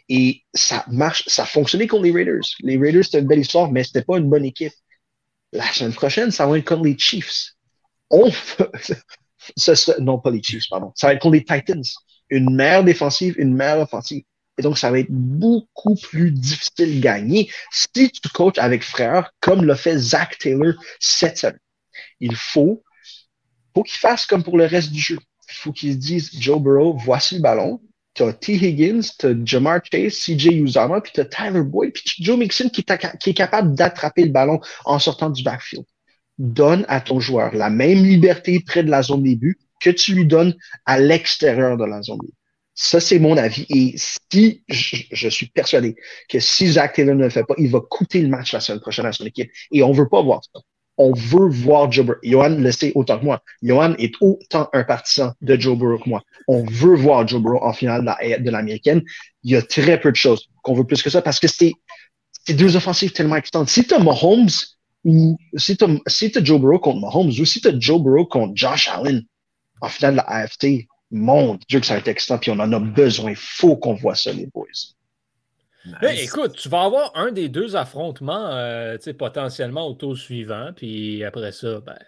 Et ça marche, ça a fonctionné contre les Raiders. Les Raiders, c'était une belle histoire, mais c'était pas une bonne équipe. La semaine prochaine, ça va être contre les Chiefs. On, non, pas les Chiefs, pardon. Ça va être contre les Titans. Une meilleure défensive, une meilleure offensive. Et donc, ça va être beaucoup plus difficile de gagner si tu coaches avec frère, comme l'a fait Zach Taylor cette semaine. Il faut, faut qu'il fasse comme pour le reste du jeu. Il faut qu'il dise, Joe Burrow, voici le ballon. Tu as T. Higgins, tu as Jamar Chase, CJ Uzama, puis tu as Tyler Boyd, puis Joe Mixon qui, qui est capable d'attraper le ballon en sortant du backfield. Donne à ton joueur la même liberté près de la zone début que tu lui donnes à l'extérieur de la zone début. Ça, c'est mon avis. Et si je, suis persuadé que si Zach Taylor ne le fait pas, il va coûter le match la semaine prochaine à son équipe. Et on veut pas voir ça. On veut voir Joe Burrow. Johan le sait autant que moi. Johan est autant un partisan de Joe Burrow que moi. On veut voir Joe Burrow en finale de l'américaine. Il y a très peu de choses qu'on veut plus que ça parce que c'est deux offensives tellement excitantes. Si tu as Mahomes ou si tu as, Joe Burrow contre Mahomes ou si tu as Joe Burrow contre Josh Allen en finale de la AFT, mon Dieu que ça va être excitant, puis on en a besoin. Il faut qu'on voit ça, les boys. écoute, tu vas avoir un des deux affrontements euh, potentiellement au tour suivant, puis après ça, ben,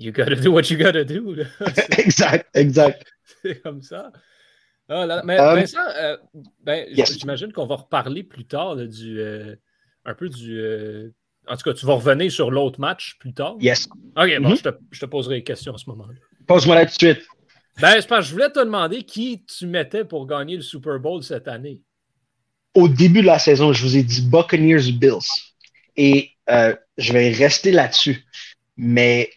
you gotta do what you gotta do. exact, exact. C'est comme ça. Ah, mais um, Vincent, euh, ben, j'imagine qu'on va reparler plus tard du, euh, un peu du. en tout cas, tu vas revenir sur l'autre match plus tard. Yes. OK, bon, mm-hmm. je, te, je, te, poserai des questions à ce moment-là. Pose-moi là tout de suite. Ben, je voulais te demander qui tu mettais pour gagner le Super Bowl cette année. Au début de la saison, je vous ai dit Buccaneers Bills. Et euh, je vais rester là-dessus. Mais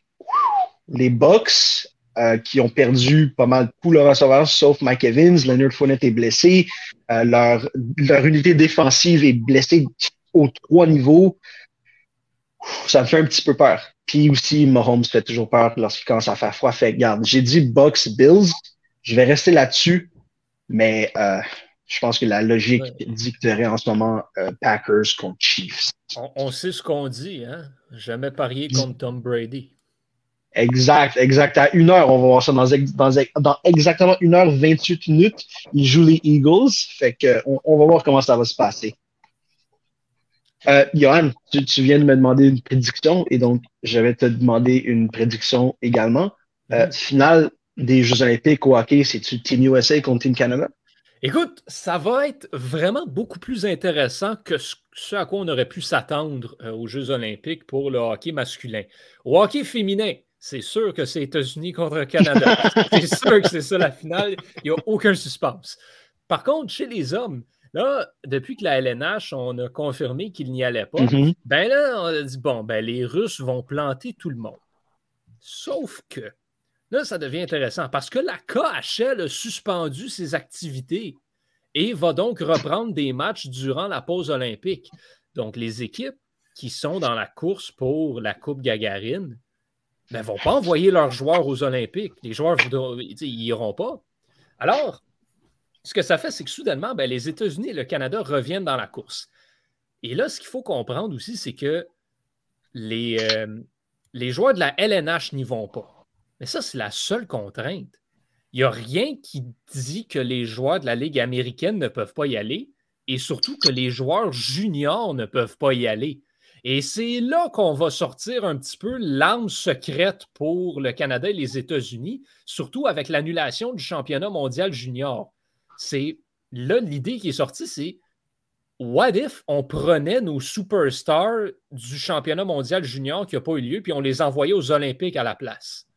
les Bucks, euh, qui ont perdu pas mal tous leurs receveurs, sauf Mike Evans, Leonard Fournette est blessé, euh, leur, leur unité défensive est blessée aux trois niveaux. Ça me fait un petit peu peur. Puis aussi, Mahomes fait toujours peur lorsqu'il commence à faire froid. Fait garde, j'ai dit Bucks, Bills. Je vais rester là-dessus, mais euh, je pense que la logique dicterait en ce moment euh, Packers contre Chiefs. On, sait ce qu'on dit, hein? Jamais parier contre Tom Brady. Exact, exact. À une heure, on va voir ça dans, dans, exactement une heure 28 minutes. Ils jouent les Eagles. Fait que on va voir comment ça va se passer. Euh, Johan, tu, viens de me demander une prédiction et donc je vais te demander une prédiction également. Euh, mhm. Finale des Jeux Olympiques au hockey, c'est-tu Team USA contre Team Canada? Écoute, ça va être vraiment beaucoup plus intéressant que ce, à quoi on aurait pu s'attendre euh, aux Jeux Olympiques pour le hockey masculin. Au hockey féminin, c'est sûr que c'est États-Unis contre le Canada. c'est sûr que c'est ça la finale. Il n'y a aucun suspense. Par contre, chez les hommes, Là, depuis que la LNH, on a confirmé qu'il n'y allait pas, mm-hmm. ben là, on a dit bon, ben les Russes vont planter tout le monde. Sauf que là, ça devient intéressant parce que la KHL a suspendu ses activités et va donc reprendre des matchs durant la pause olympique. Donc, les équipes qui sont dans la course pour la Coupe Gagarine ne ben, vont pas envoyer leurs joueurs aux Olympiques. Les joueurs, ils n'iront pas. Alors, ce que ça fait, c'est que soudainement, ben, les États-Unis et le Canada reviennent dans la course. Et là, ce qu'il faut comprendre aussi, c'est que les, euh, les joueurs de la LNH n'y vont pas. Mais ça, c'est la seule contrainte. Il n'y a rien qui dit que les joueurs de la Ligue américaine ne peuvent pas y aller et surtout que les joueurs juniors ne peuvent pas y aller. Et c'est là qu'on va sortir un petit peu l'arme secrète pour le Canada et les États-Unis, surtout avec l'annulation du championnat mondial junior c'est là, l'idée qui est sortie, c'est what if on prenait nos superstars du championnat mondial junior qui n'a pas eu lieu, puis on les envoyait aux Olympiques à la place?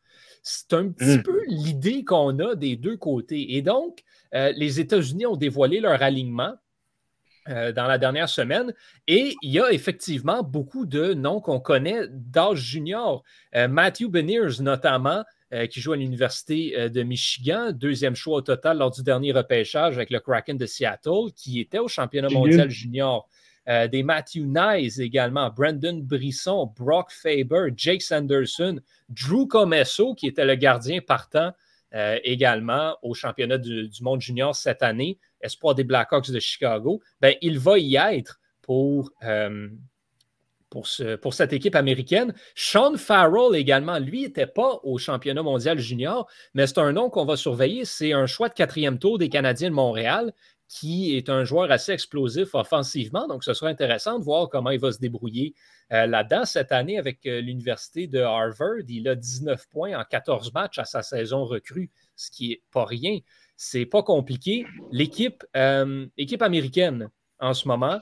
C'est un petit hmm. peu l'idée qu'on a des deux côtés. Et donc, euh, les États-Unis ont dévoilé leur alignement euh, dans la dernière semaine. Et il y a effectivement beaucoup de noms qu'on connaît d'âge junior. Euh, Matthew Beniers, notamment, euh, qui joue à l'Université euh, de Michigan, deuxième choix au total lors du dernier repêchage avec le Kraken de Seattle, qui était au championnat mondial junior. Euh, des Matthew Nyes également, Brandon Brisson, Brock Faber, Jake Sanderson, Drew Comesso, qui était le gardien partant également au championnat du, monde junior cette année, espoir des Blackhawks de Chicago. Ben, il va y être pour, pour, cette équipe américaine. Sean Farrell également, lui, n'était pas au championnat mondial junior, mais c'est un nom qu'on va surveiller. C'est un choix de quatrième tour des Canadiens de Montréal qui est un joueur assez explosif offensivement. Donc, ce sera intéressant de voir comment il va se débrouiller euh, là-dedans. Cette année, avec euh, l'Université de Harvard, il a 19 points en 14 matchs à sa saison recrue, ce qui n'est pas rien. C'est pas compliqué. L'équipe euh, américaine, en ce moment,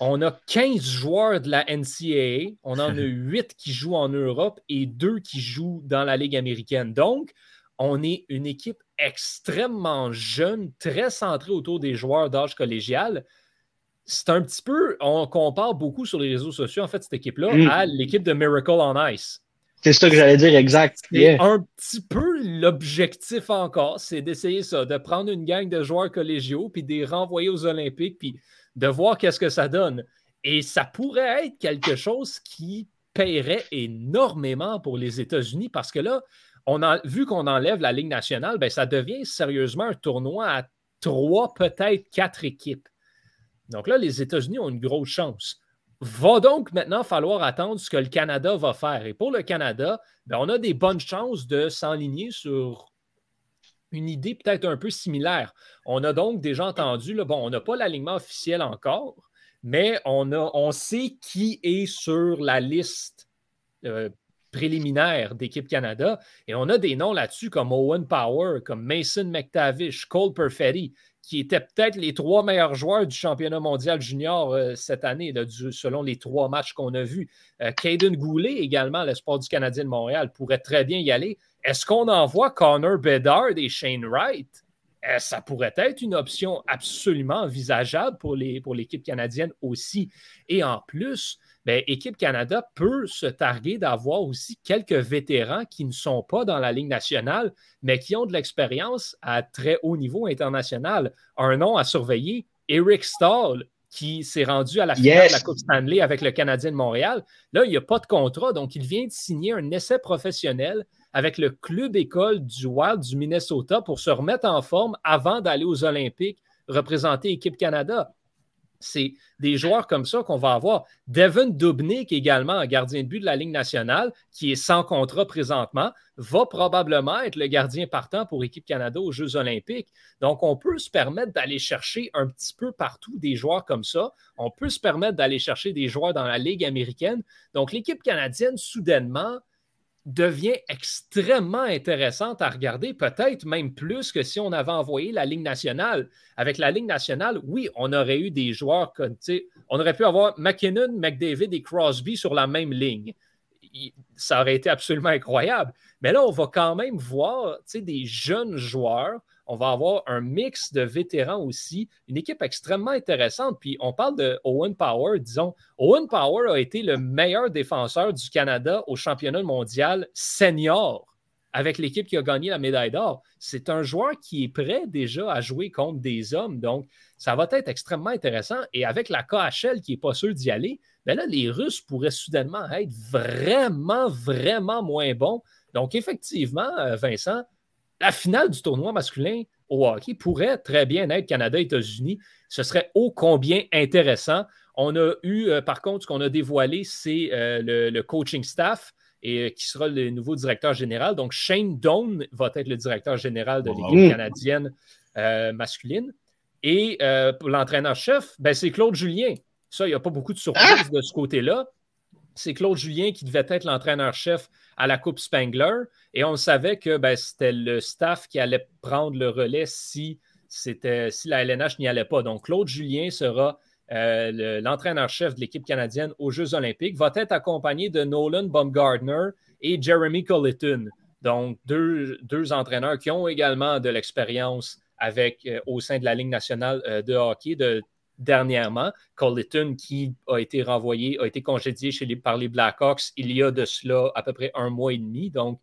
on a 15 joueurs de la NCAA. On en a 8 qui jouent en Europe et 2 qui jouent dans la Ligue américaine. Donc, on est une équipe extrêmement jeune, très centrée autour des joueurs d'âge collégial. C'est un petit peu, on compare beaucoup sur les réseaux sociaux, en fait, cette équipe-là, Mm. à l'équipe de Miracle on Ice. C'est ça que j'allais dire, exact. C'est Yeah. un petit peu l'objectif encore, c'est d'essayer ça, de prendre une gang de joueurs collégiaux, puis de les renvoyer aux Olympiques, puis de voir qu'est-ce que ça donne. Et ça pourrait être quelque chose qui paierait énormément pour les États-Unis, parce que là, on a vu qu'on enlève la Ligue nationale, ben, ça devient sérieusement un tournoi à trois, peut-être quatre équipes. Donc là, les États-Unis ont une grosse chance. Va donc maintenant falloir attendre ce que le Canada va faire. Et pour le Canada, ben, on a des bonnes chances de s'enligner sur une idée peut-être un peu similaire. On a donc déjà entendu, bon, on n'a pas l'alignement officiel encore, mais on, sait qui est sur la liste euh, préliminaire d'équipe Canada. Et on a des noms là-dessus comme Owen Power, comme Mason McTavish, Cole Perfetti, qui étaient peut-être les trois meilleurs joueurs du championnat mondial junior euh, cette année, selon les trois matchs qu'on a vus. Euh, Caden Goulet, également, l'espoir du Canadien de Montréal, pourrait très bien y aller. Est-ce qu'on envoie Connor Bedard et Shane Wright? Euh, ça pourrait être une option absolument envisageable pour les- pour l'équipe canadienne aussi. Et en plus, ben, Équipe Canada peut se targuer d'avoir aussi quelques vétérans qui ne sont pas dans la Ligue nationale, mais qui ont de l'expérience à très haut niveau international. Un nom à surveiller, Eric Stahl, qui s'est rendu à la finale Yes. de la Coupe Stanley avec le Canadien de Montréal. Là, il n'y a pas de contrat, donc il vient de signer un essai professionnel avec le club école du Wild du Minnesota pour se remettre en forme avant d'aller aux Olympiques représenter Équipe Canada. C'est des joueurs comme ça qu'on va avoir. Devin Dubnik, également, un gardien de but de la Ligue nationale, qui est sans contrat présentement, va probablement être le gardien partant pour Équipe Canada aux Jeux olympiques. Donc, on peut se permettre d'aller chercher un petit peu partout des joueurs comme ça. On peut se permettre d'aller chercher des joueurs dans la Ligue américaine. Donc, l'équipe canadienne, soudainement, devient extrêmement intéressante à regarder, peut-être même plus que si on avait envoyé la Ligue nationale. Avec la Ligue nationale, oui, on aurait eu des joueurs comme, on aurait pu avoir McKinnon, McDavid et Crosby sur la même ligne. Ça aurait été absolument incroyable. Mais là, on va quand même voir des jeunes joueurs. On va avoir un mix de vétérans aussi, une équipe extrêmement intéressante. Puis on parle de Owen Power, disons. Owen Power a été le meilleur défenseur du Canada au championnat mondial senior avec l'équipe qui a gagné la médaille d'or. C'est un joueur qui est prêt déjà à jouer contre des hommes. Donc, ça va être extrêmement intéressant. Et avec la KHL qui n'est pas sûr d'y aller, ben là, les Russes pourraient soudainement être vraiment, vraiment moins bons. Donc, effectivement, euh, Vincent, la finale du tournoi masculin au hockey pourrait très bien être Canada-États-Unis. Ce serait ô combien intéressant. On a eu, euh, par contre, ce qu'on a dévoilé, c'est euh, le, le coaching staff et euh, qui sera le nouveau directeur général. Donc, Shane Doan va être le directeur général de l'équipe canadienne masculine. Et pour l'entraîneur-chef, ben, c'est Claude Julien. Ça, il n'y a pas beaucoup de surprises de ce côté-là. C'est Claude Julien qui devait être l'entraîneur-chef à la Coupe Spangler. Et on savait que ben, c'était le staff qui allait prendre le relais si, c'était, si la LNH n'y allait pas. Donc, Claude Julien sera euh, le- l'entraîneur-chef de l'équipe canadienne aux Jeux olympiques, va être accompagné de Nolan Baumgartner et Jeremy Colleton. Donc, deux, deux entraîneurs qui ont également de l'expérience avec, euh, au sein de la Ligue nationale euh, de hockey de, dernièrement. Colleton, qui a été renvoyé, a été congédié par les Blackhawks il y a de cela à peu près un mois et demi. Donc,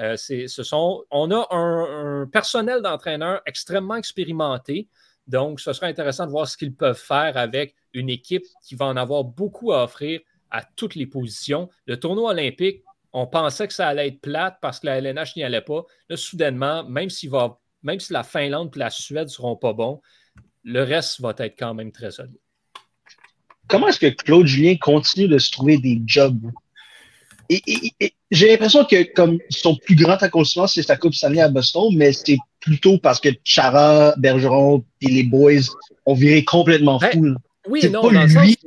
euh, ce sont, on a un, personnel d'entraîneurs extrêmement expérimenté. Donc, ce sera intéressant de voir ce qu'ils peuvent faire avec une équipe qui va en avoir beaucoup à offrir à toutes les positions. Le tournoi olympique, on pensait que ça allait être plate parce que la LNH n'y allait pas. Là, soudainement, même, va, même si la Finlande et la Suède ne seront pas bons, le reste va être quand même très solide. Comment est-ce que Claude Julien continue de se trouver des jobs? Et, et- et j'ai l'impression que comme son plus grand accomplissement, c'est sa Coupe Stanley à Boston, mais c'est plus tôt parce que Chara, Bergeron et les boys ont viré complètement ben, fou. Oui, non, dans lui...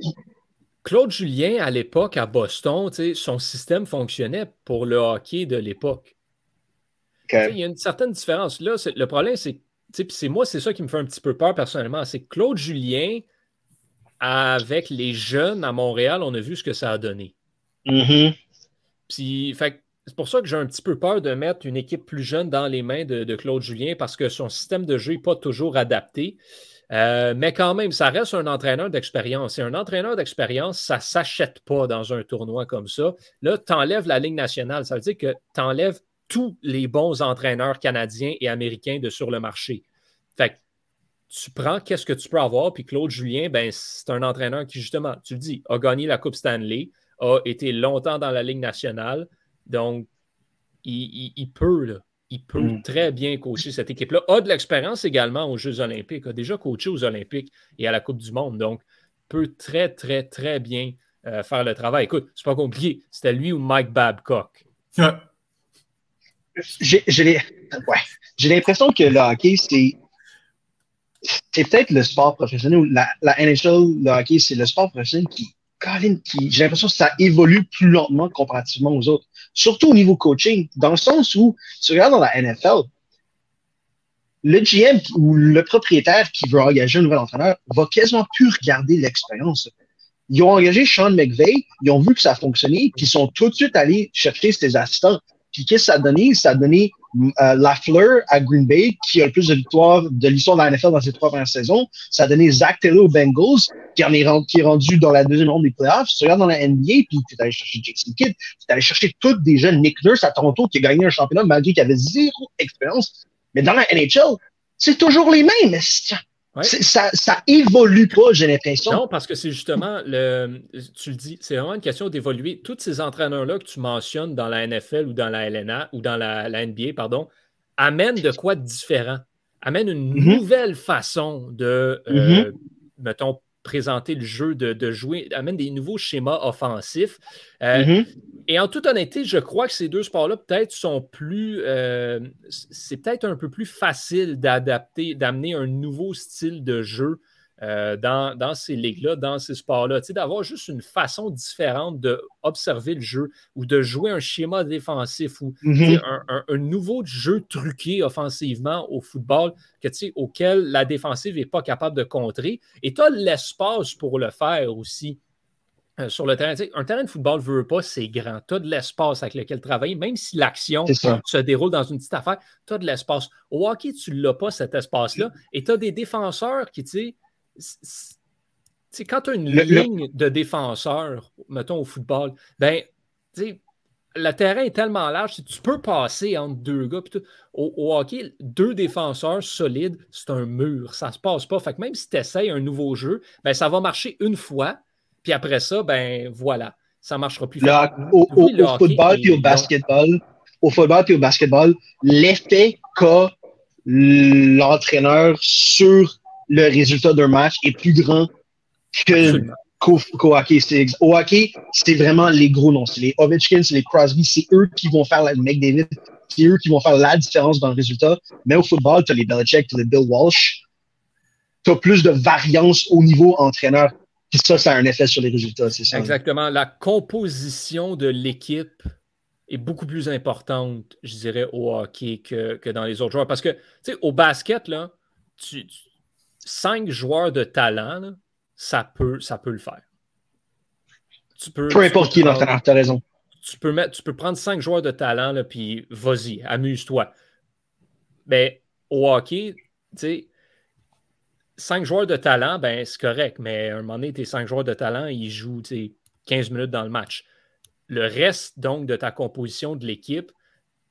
Claude Julien, à l'époque, à Boston, son système fonctionnait pour le hockey de l'époque. Il y a une certaine différence. Là, le problème, c'est c'est moi, c'est ça qui me fait un petit peu peur personnellement. C'est Claude Julien, avec les jeunes à Montréal, on a vu ce que ça a donné. Mm-hmm. Puis, c'est pour ça que j'ai un petit peu peur de mettre une équipe plus jeune dans les mains de, Claude Julien parce que son système de jeu n'est pas toujours adapté. Euh, mais quand même, ça reste un entraîneur d'expérience. Et un entraîneur d'expérience, ça ne s'achète pas dans un tournoi comme ça. Là, tu enlèves la Ligue nationale. Ça veut dire que tu enlèves tous les bons entraîneurs canadiens et américains de sur le marché. Fait tu prends qu'est-ce que tu peux avoir, puis Claude Julien, ben, c'est un entraîneur qui, justement, tu le dis, a gagné la Coupe Stanley, a été longtemps dans la Ligue nationale. Donc, il, peut, il peut mm. très bien coacher cette équipe-là. A de l'expérience également aux Jeux Olympiques, a déjà coaché aux Olympiques et à la Coupe du Monde. Donc, peut très, très, très bien euh, faire le travail. Écoute, c'est pas compliqué. C'était lui ou Mike Babcock. J'ai l'impression que le hockey, c'est c'est peut-être le sport professionnel. La, NHL, le hockey, c'est le sport professionnel qui, qui j'ai l'impression que ça évolue plus lentement comparativement aux autres. Surtout au niveau coaching, dans le sens où, tu regardes dans la NFL, le GM ou le propriétaire qui veut engager un nouvel entraîneur va quasiment plus regarder l'expérience. Ils ont engagé Sean McVeigh, ils ont vu que ça fonctionnait, puis ils sont tout de suite allés chercher ses assistants. Puis qu'est-ce que ça a donné? Ça a donné euh, Lafleur à Green Bay, qui a le plus de victoires de l'histoire de la NFL dans ses trois premières saisons. Ça a donné Zach Taylor aux Bengals, qui, en est, rendu, qui dans la deuxième ronde des playoffs. Tu regardes dans la NBA, puis tu es allé chercher Jason Kidd, tu es allé chercher toutes des jeunes Nick Nurse à Toronto qui a gagné un championnat malgré qu'il avait zéro expérience. Mais dans la NHL, c'est toujours les mêmes. Ça, ça évolue pas, j'ai l'impression. Non, parce que c'est justement, le, tu le dis, c'est vraiment une question d'évoluer. Tous ces entraîneurs-là que tu mentionnes dans la NFL ou dans la LNA ou dans la, NBA, pardon, amènent de quoi de différent, amènent une mm-hmm. nouvelle façon de, euh, mm-hmm. mettons, présenter le jeu, de, jouer, amène des nouveaux schémas offensifs. Euh, mm-hmm. Et en toute honnêteté, je crois que ces deux sports-là, peut-être, sont plus. Euh, c'est peut-être un peu plus facile d'adapter, d'amener un nouveau style de jeu euh, dans, ces ligues-là, dans ces sports-là. D'avoir juste une façon différente d'observer le jeu ou de jouer un schéma défensif ou mm-hmm. un, nouveau jeu truqué offensivement au football que, auquel la défensive n'est pas capable de contrer. Et tu as l'espace pour le faire aussi. Euh, sur le terrain. un terrain de football ne veut pas, c'est grand. Tu as de l'espace avec lequel travailler, même si l'action se déroule dans une petite affaire, tu as de l'espace. Au hockey, tu ne l'as pas, cet espace-là. Et tu as des défenseurs qui, tu sais, c'est quand tu as une ligne de défenseurs, mettons au football, ben, le terrain est tellement large, tu peux passer entre deux gars. Au, hockey, deux défenseurs solides, c'est un mur. Ça ne se passe pas. Fait que même si tu essayes un nouveau jeu, ben, ça va marcher une fois. Puis après ça, ben voilà, ça ne marchera plus. au, football et au basketball, au football et au basketball, l'effet qu'a l'entraîneur sur le résultat d'un match est plus grand que qu'au hockey. Au hockey, c'est vraiment les gros noms. C'est les Ovechkin, c'est les Crosby, c'est eux qui vont faire la McDavid, c'est eux qui vont faire la différence dans le résultat. Mais au football, tu as les Belichick, tu as les Bill Walsh. Tu as plus de variance au niveau entraîneur. Puis ça, ça a un effet sur les résultats, c'est ça. Exactement. La composition de l'équipe est beaucoup plus importante, je dirais, au hockey que, que dans les autres joueurs. Parce que, tu sais, au basket, là, tu cinq joueurs de talent, ça, peut, ça peut le faire. Tu peux, Peu importe qui l'entraîneur, tu as raison. Tu peux, mettre, tu peux prendre cinq joueurs de talent, là, puis vas-y, amuse-toi. Mais au hockey, tu sais, cinq joueurs de talent, ben c'est correct, mais à un moment donné, tes cinq joueurs de talent, ils jouent 15 minutes dans le match. Le reste, donc, de ta composition de l'équipe,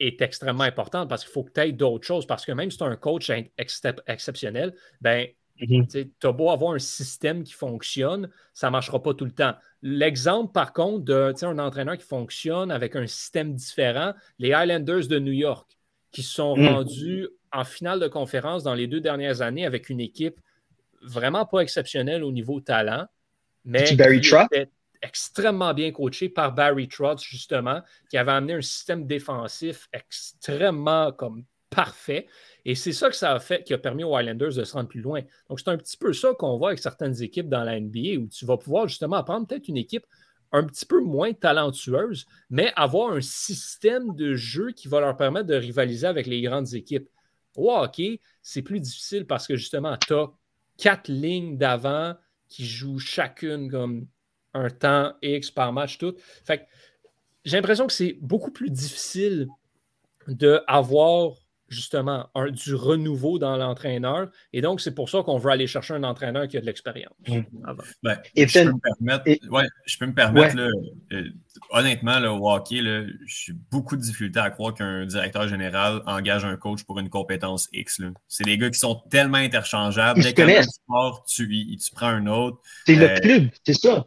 est extrêmement important parce qu'il faut que tu aies d'autres choses. Parce que même si tu as un coach exceptionnel, ben, Mhm. Tu as beau avoir un système qui fonctionne, ça ne marchera pas tout le temps. L'exemple, par contre, d'un entraîneur qui fonctionne avec un système différent, les Highlanders de New York, qui se sont mhm. rendus en finale de conférence dans les deux dernières années avec une équipe vraiment pas exceptionnelle au niveau talent, mais qui était extrêmement bien coaché par Barry Trotz, justement, qui avait amené un système défensif extrêmement comme parfait. Et c'est ça que ça a fait qui a permis aux Highlanders de se rendre plus loin. Donc, c'est un petit peu ça qu'on voit avec certaines équipes dans la NBA où tu vas pouvoir justement prendre peut-être une équipe un petit peu moins talentueuse, mais avoir un système de jeu qui va leur permettre de rivaliser avec les grandes équipes. Au hockey, c'est plus difficile parce que justement, tu as quatre lignes d'avant qui jouent chacune comme un temps X par match, tout. Fait j'ai l'impression que c'est beaucoup plus difficile d'avoir justement un, du renouveau dans l'entraîneur. Et donc, c'est pour ça qu'on veut aller chercher un entraîneur qui a de l'expérience. Mm. Ben, je, peux me permettre, ouais, je peux me permettre, euh, honnêtement, le hockey, là, j'ai beaucoup de difficultés à croire qu'un directeur général engage un coach pour une compétence X. C'est des gars qui sont tellement interchangeables. Dès que sport, tu, tu prends un autre. C'est le euh, club, c'est ça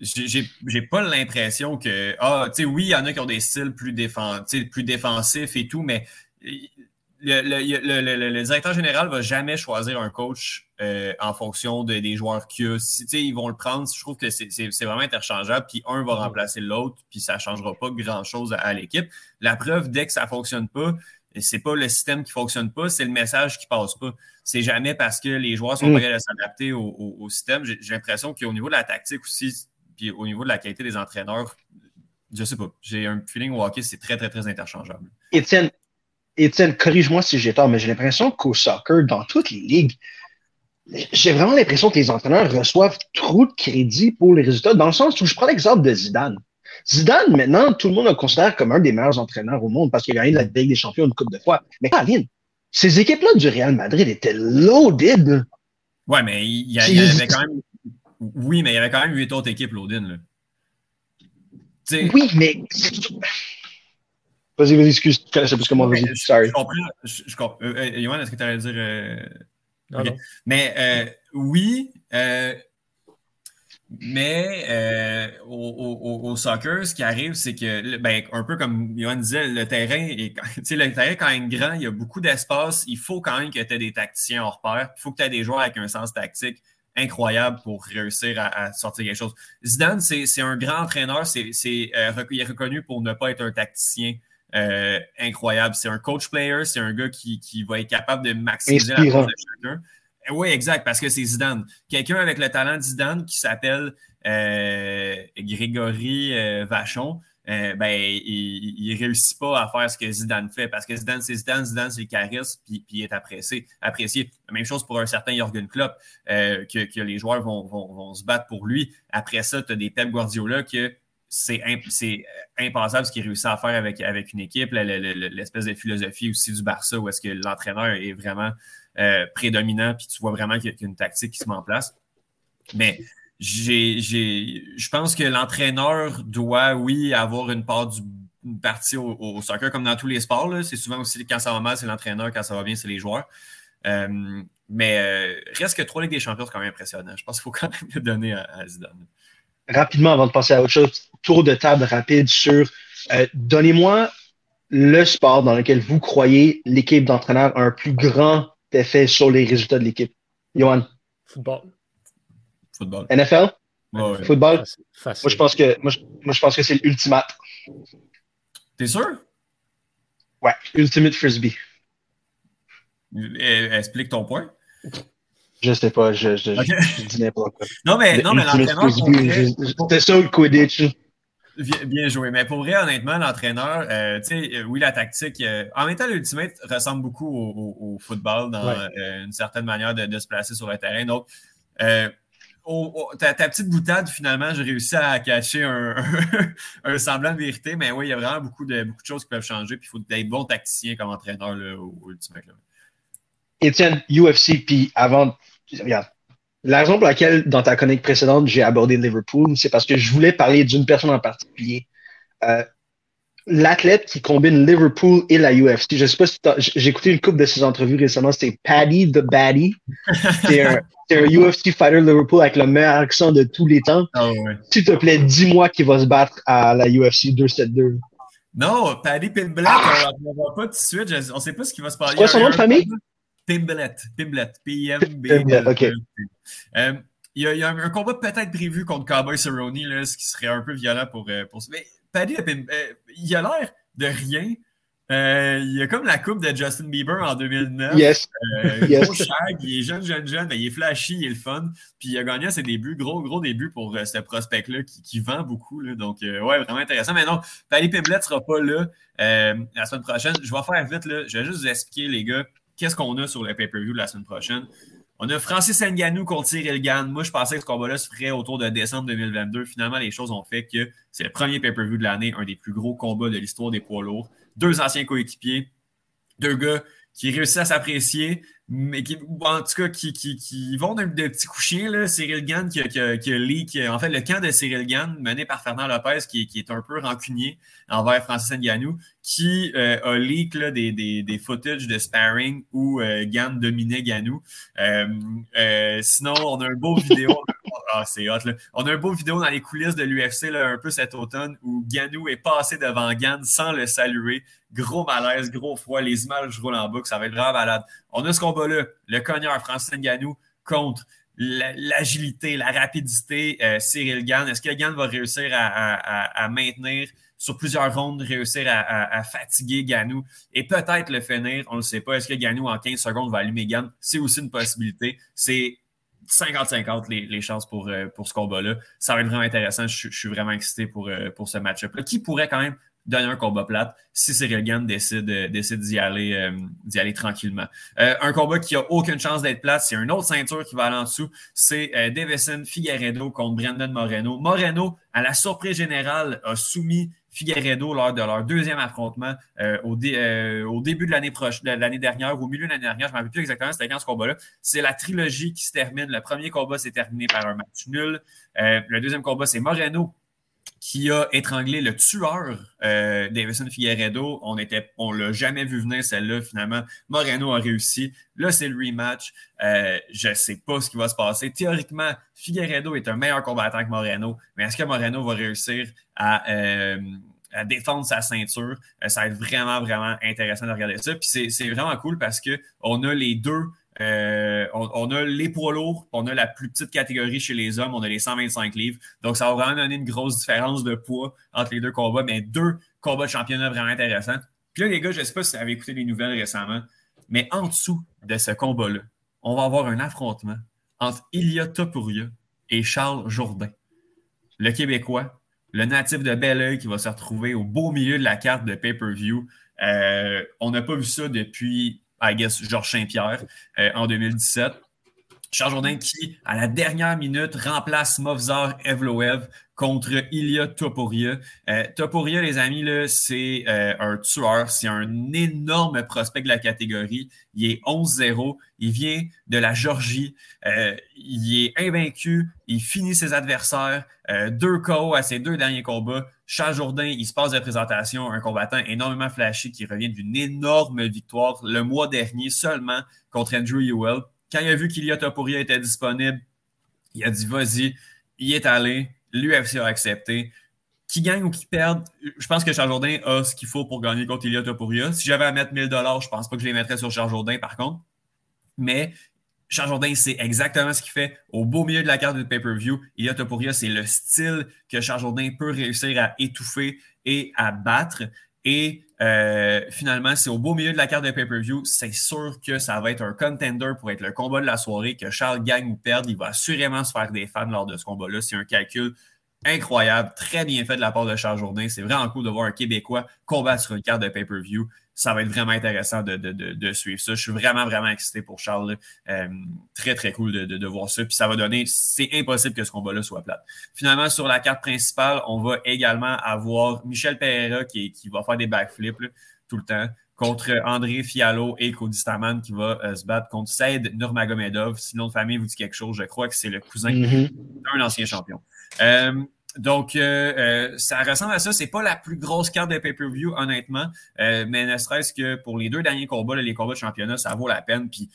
j'ai pas l'impression que. Ah, tu sais, oui, il y en a qui ont des styles plus, plus défensifs et tout, mais le, directeur général ne va jamais choisir un coach euh, en fonction des joueurs qu'il a. Si, ils vont le prendre, je trouve que c'est vraiment interchangeable, puis un va remplacer l'autre, puis ça ne changera pas grand-chose à, l'équipe. La preuve, dès que ça ne fonctionne pas, c'est pas le système qui ne fonctionne pas, c'est le message qui ne passe pas. C'est jamais parce que les joueurs sont mm. pas capables de s'adapter au, système. J'ai l'impression qu'au niveau de la tactique aussi, puis au niveau de la qualité des entraîneurs, je sais pas. J'ai un feeling au hockey, c'est très, très, très interchangeable. Étienne, Étienne, corrige-moi si j'ai tort, mais j'ai l'impression qu'au soccer, dans toutes les ligues, j'ai vraiment l'impression que les entraîneurs reçoivent trop de crédit pour les résultats, dans le sens où je prends l'exemple de Zidane. Zidane, maintenant, tout le monde le considère comme un des meilleurs entraîneurs au monde parce qu'il a gagné la Ligue des champions une coupe de fois. Mais Caroline, ces équipes-là du Real Madrid étaient loaded. Ouais, mais il y, avait quand même. Oui, mais il y avait quand même huit autres équipes loaded. Oui, mais Vas-y, vas-y, excuse, connaissais plus que moi, vas-y. Sorry. Je comprends. Je, comprends. Euh, euh, Yohan, est-ce que tu allais dire. Euh... Non, non. Mais euh, oui, euh, mais euh, au, au, au, soccer, ce qui arrive, c'est que, ben, un peu comme Yohan disait, le terrain, est, le terrain, quand même grand, il y a beaucoup d'espace. Il faut quand même que tu aies des tacticiens hors pair. Il faut que tu aies des joueurs avec un sens tactique incroyable pour réussir à, sortir quelque chose. Zidane, c'est un grand entraîneur. C'est, euh, il est reconnu pour ne pas être un tacticien. Euh, incroyable. C'est un coach player, c'est un gars qui, qui, va être capable de maximiser la force de chacun. Euh, oui, exact, parce que c'est Zidane. Quelqu'un avec le talent de Zidane qui s'appelle euh, Grégory Vachon, ben, il, ne réussit pas à faire ce que Zidane fait parce que Zidane, c'est Zidane, Zidane, c'est le charisme, puis, puis il est apprécié, apprécié. Même chose pour un certain Jürgen Klopp, que, que, les joueurs vont, vont, vont, se battre pour lui. Après ça, tu as des Pep Guardiola que c'est impensable ce qu'il réussit à faire avec, avec une équipe, l'espèce de philosophie aussi du Barça où est-ce que l'entraîneur est vraiment euh, prédominant, puis tu vois vraiment qu'il y a une tactique qui se met en place. Mais je pense que l'entraîneur doit, oui, avoir une part du une partie au, soccer, comme dans tous les sports. C'est souvent aussi quand ça va mal, c'est l'entraîneur, quand ça va bien, c'est les joueurs. Euh, mais euh, reste que trois Ligues des Champions, c'est quand même impressionnant. Je pense qu'il faut quand même le donner à Zidane rapidement, avant de passer à autre chose, tour de table rapide sur euh, donnez-moi le sport dans lequel vous croyez l'équipe d'entraîneurs a un plus grand effet sur les résultats de l'équipe. Johan. Football. Football. NFL? Football? Moi, je pense que, moi, je, pense que c'est l'ultimate. T'es sûr? Ouais, Ultimate Frisbee. Explique ton point. Je sais pas, je, je, dis n'importe quoi. Non, mais, non, mais l'entraîneur. C'était ça le Quidditch? Bien joué. Mais pour vrai, honnêtement, l'entraîneur, euh, tu sais, euh, oui, la tactique. Euh, en même temps, l'Ultimate ressemble beaucoup au, football dans une certaine manière de, se placer sur le terrain. Donc, ta, petite boutade, finalement, j'ai réussi à cacher un, un, semblant de vérité. Mais oui, il y a vraiment beaucoup de, beaucoup de choses qui peuvent changer. Puis il faut être bon tacticien comme entraîneur là, au, Ultimate. Étienne, UFC, puis avant regarde, la raison pour laquelle, dans ta chronique précédente, j'ai abordé Liverpool, c'est parce que je voulais parler d'une personne en particulier. Euh, l'athlète qui combine Liverpool et la UFC. Je sais pas si j'ai écouté une couple de ses entrevues récemment, c'était Paddy the Baddy. C'est un, un, UFC fighter Liverpool avec le meilleur accent de tous les temps. Oh, ouais. S'il te plaît, dis-moi qu'il va se battre à la UFC 272. Non, Paddy Pinblack, ah! on ne va pas tout de suite. on ne sait pas ce qui va se passer. Quoi son nom de famille? Pimblet. Pimblet. P-I-M-B. OK. Euh, il y, a, un combat peut-être prévu contre Cowboy Cerrone, là, ce qui serait un peu violent pour, euh, pour... Mais Paddy, euh, il a l'air de rien Euh, il y a comme la coupe de Justin Bieber en 2009. Yes. Euh, Gros shag, il est jeune, jeune, jeune, mais il est flashy, il est le fun. Puis il a gagné à ses débuts, gros, gros début pour euh, ce prospect-là qui, vend beaucoup. Là. Donc, ouais, vraiment intéressant. Mais non, Paris Pimblett ne sera pas là la semaine prochaine. Je vais faire vite, là. je vais juste vous expliquer, les gars, qu'est-ce qu'on a sur le pay-per-view de la semaine prochaine? On a Francis Nganou contre Cyril Gann. Moi, je pensais que ce combat-là se ferait autour de décembre 2022. Finalement, les choses ont fait que c'est le premier pay-per-view de l'année, un des plus gros combats de l'histoire des poids lourds. Deux anciens coéquipiers, deux gars qui réussissent à s'apprécier, mais qui, en tout cas, qui, qui, vont d'un petit coup chien. Là. Cyril Gann qui a, qui, leak, en fait, le camp de Cyril Gann, mené par Fernand Lopez, qui, est un peu rancunier envers Francis Ngannou, qui euh, a leak des, des, des, footage de sparring où euh, Gann dominait Ganou. Euh, sinon, on a un beau vidéo. ah, c'est hot, là. On a un beau vidéo dans les coulisses de l'UFC un peu cet automne où Ganou est passé devant Gann sans le saluer. Gros malaise, gros froid, les images roulent en boucle, ça va être vraiment malade. On a ce combat-là, le cogneur Francis Ngannou contre l'agilité, la, rapidité, euh, Cyril Gann. Est-ce que Gann va réussir à, maintenir sur plusieurs rondes, réussir à, fatiguer Ganou et peut-être le finir? On ne le sait pas. Est-ce que Ganou en 15 secondes va allumer Gann? C'est aussi une possibilité. C'est 50-50 les, chances pour, euh, pour ce combat-là. Ça va être vraiment intéressant. Je, suis vraiment excité pour, euh, pour ce match-up-là, qui pourrait quand même donner un combat plate si Cyril Gann décide, euh, décide d'y aller, euh, aller tranquillement. Euh, un combat qui a aucune chance d'être plate, c'est une autre ceinture qui va aller en dessous, c'est Davison Figueredo contre Brandon Moreno. Moreno, à la surprise générale, a soumis Figueredo lors de leur deuxième affrontement au, au, début de l'année prochaine, de l'année dernière au milieu de l'année dernière, je ne me rappelle plus exactement c'était quand ce combat-là. C'est la trilogie qui se termine. Le premier combat s'est terminé par un match nul. le deuxième combat, c'est Moreno qui a étranglé le tueur euh, Davison Figueredo. On était, on l'a jamais vu venir celle-là finalement. Moreno a réussi. Là, c'est le rematch. Euh, je sais pas ce qui va se passer. Théoriquement, Figueredo est un meilleur combattant que Moreno, mais est-ce que Moreno va réussir à, euh, défendre sa ceinture? ça va être vraiment, vraiment intéressant de regarder ça. Puis c'est vraiment cool parce qu'on a les deux euh, on, a les poids lourds, on a la plus petite catégorie chez les hommes, on a les 125 livres. Donc, ça va vraiment donner une grosse différence de poids entre les deux combats, mais deux combats de championnat vraiment intéressants. Puis là, les gars, je ne sais pas si vous avez écouté les nouvelles récemment, mais en dessous de ce combat-là, on va avoir un affrontement entre Ilia Topuria et Charles Jourdain, le Québécois, le natif de Belleuil qui va se retrouver au beau milieu de la carte de pay-per-view. Euh, on n'a pas vu ça depuis I guess, Georges Saint-Pierre euh, en 2017. Charles Jourdain qui, à la dernière minute, remplace Movzar Evloev contre Ilya Topuria. Euh, Topuria, les amis, c'est euh, un tueur. C'est un énorme prospect de la catégorie. Il est 11-0. Il vient de la Georgie. il est invaincu. Il finit ses adversaires. deux KO à ses deux derniers combats. Charles Jourdain, il se passe de présentation, un combattant énormément flashy qui revient d'une énorme victoire le mois dernier seulement contre Andrew Ewell. Quand il a vu qu'Ilia Topuria était disponible, il a dit vas-y, il est allé, l'UFC a accepté. Qui gagne ou qui perde, je pense que Charles Jourdain a ce qu'il faut pour gagner contre Ilia Topuria. Si j'avais à mettre 1000 dollars, je pense pas que je les mettrais sur Charles Jourdain par contre. Mais Charles Jourdain sait exactement ce qu'il fait au beau milieu de la carte de pay-per-view. Ilia Topuria, c'est le style que Charles Jourdain peut réussir à étouffer et à battre. Et euh, finalement, c'est au beau milieu de la carte de pay-per-view. C'est sûr que ça va être un contender pour être le combat de la soirée, que Charles gagne ou perde. Il va assurément se faire des fans lors de ce combat-là. C'est un calcul incroyable, très bien fait de la part de Charles Jourdain. C'est vraiment cool de voir un Québécois combattre sur une carte de pay-per-view ça va être vraiment intéressant de, suivre ça. Je suis vraiment, vraiment excité pour Charles. Euh, très, très cool de, voir ça. Puis ça va donner, c'est impossible que ce combat-là soit plate. Finalement, sur la carte principale, on va également avoir Michel Pereira qui, qui va faire des backflips tout le temps contre André Fialo et Cody Staman qui va euh, se battre contre Said Nurmagomedov. Si nom de famille vous dit quelque chose, je crois que c'est le cousin mm-hmm. d'un ancien champion. Euh, donc, euh, euh, ça ressemble à ça. C'est pas la plus grosse carte de pay-per-view, honnêtement, euh, mais ne serait-ce que pour les deux derniers combats, les combats de championnat, ça vaut la peine. Puis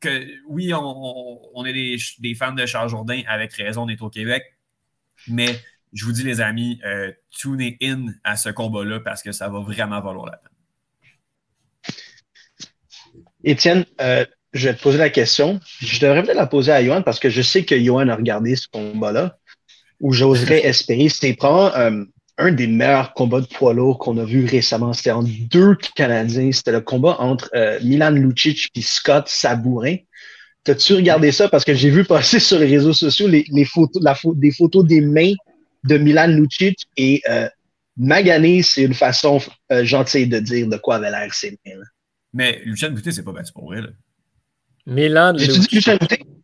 que oui, on, est des, fans de Charles Jourdain, avec raison, on est au Québec, mais je vous dis, les amis, tunez in à ce combat-là parce que ça va vraiment valoir la peine. Étienne, je vais te poser la question. Je devrais peut-être la poser à Johan parce que je sais que Johan a regardé ce combat-là où j'oserais espérer. C'est probablement un des meilleurs combats de poids lourd qu'on a vu récemment. C'était entre deux Canadiens. C'était le combat entre euh, Milan Lucic et Scott Sabourin. T'as-tu regardé ça? Parce que j'ai vu passer sur les réseaux sociaux les, photos, la des photos des mains de Milan Lucic et euh, magané, c'est une façon euh, gentille de dire de quoi avait l'air ses mains. Mais Lucien Boutet, c'est pas battu pour vrai. Là. Milan Lucic.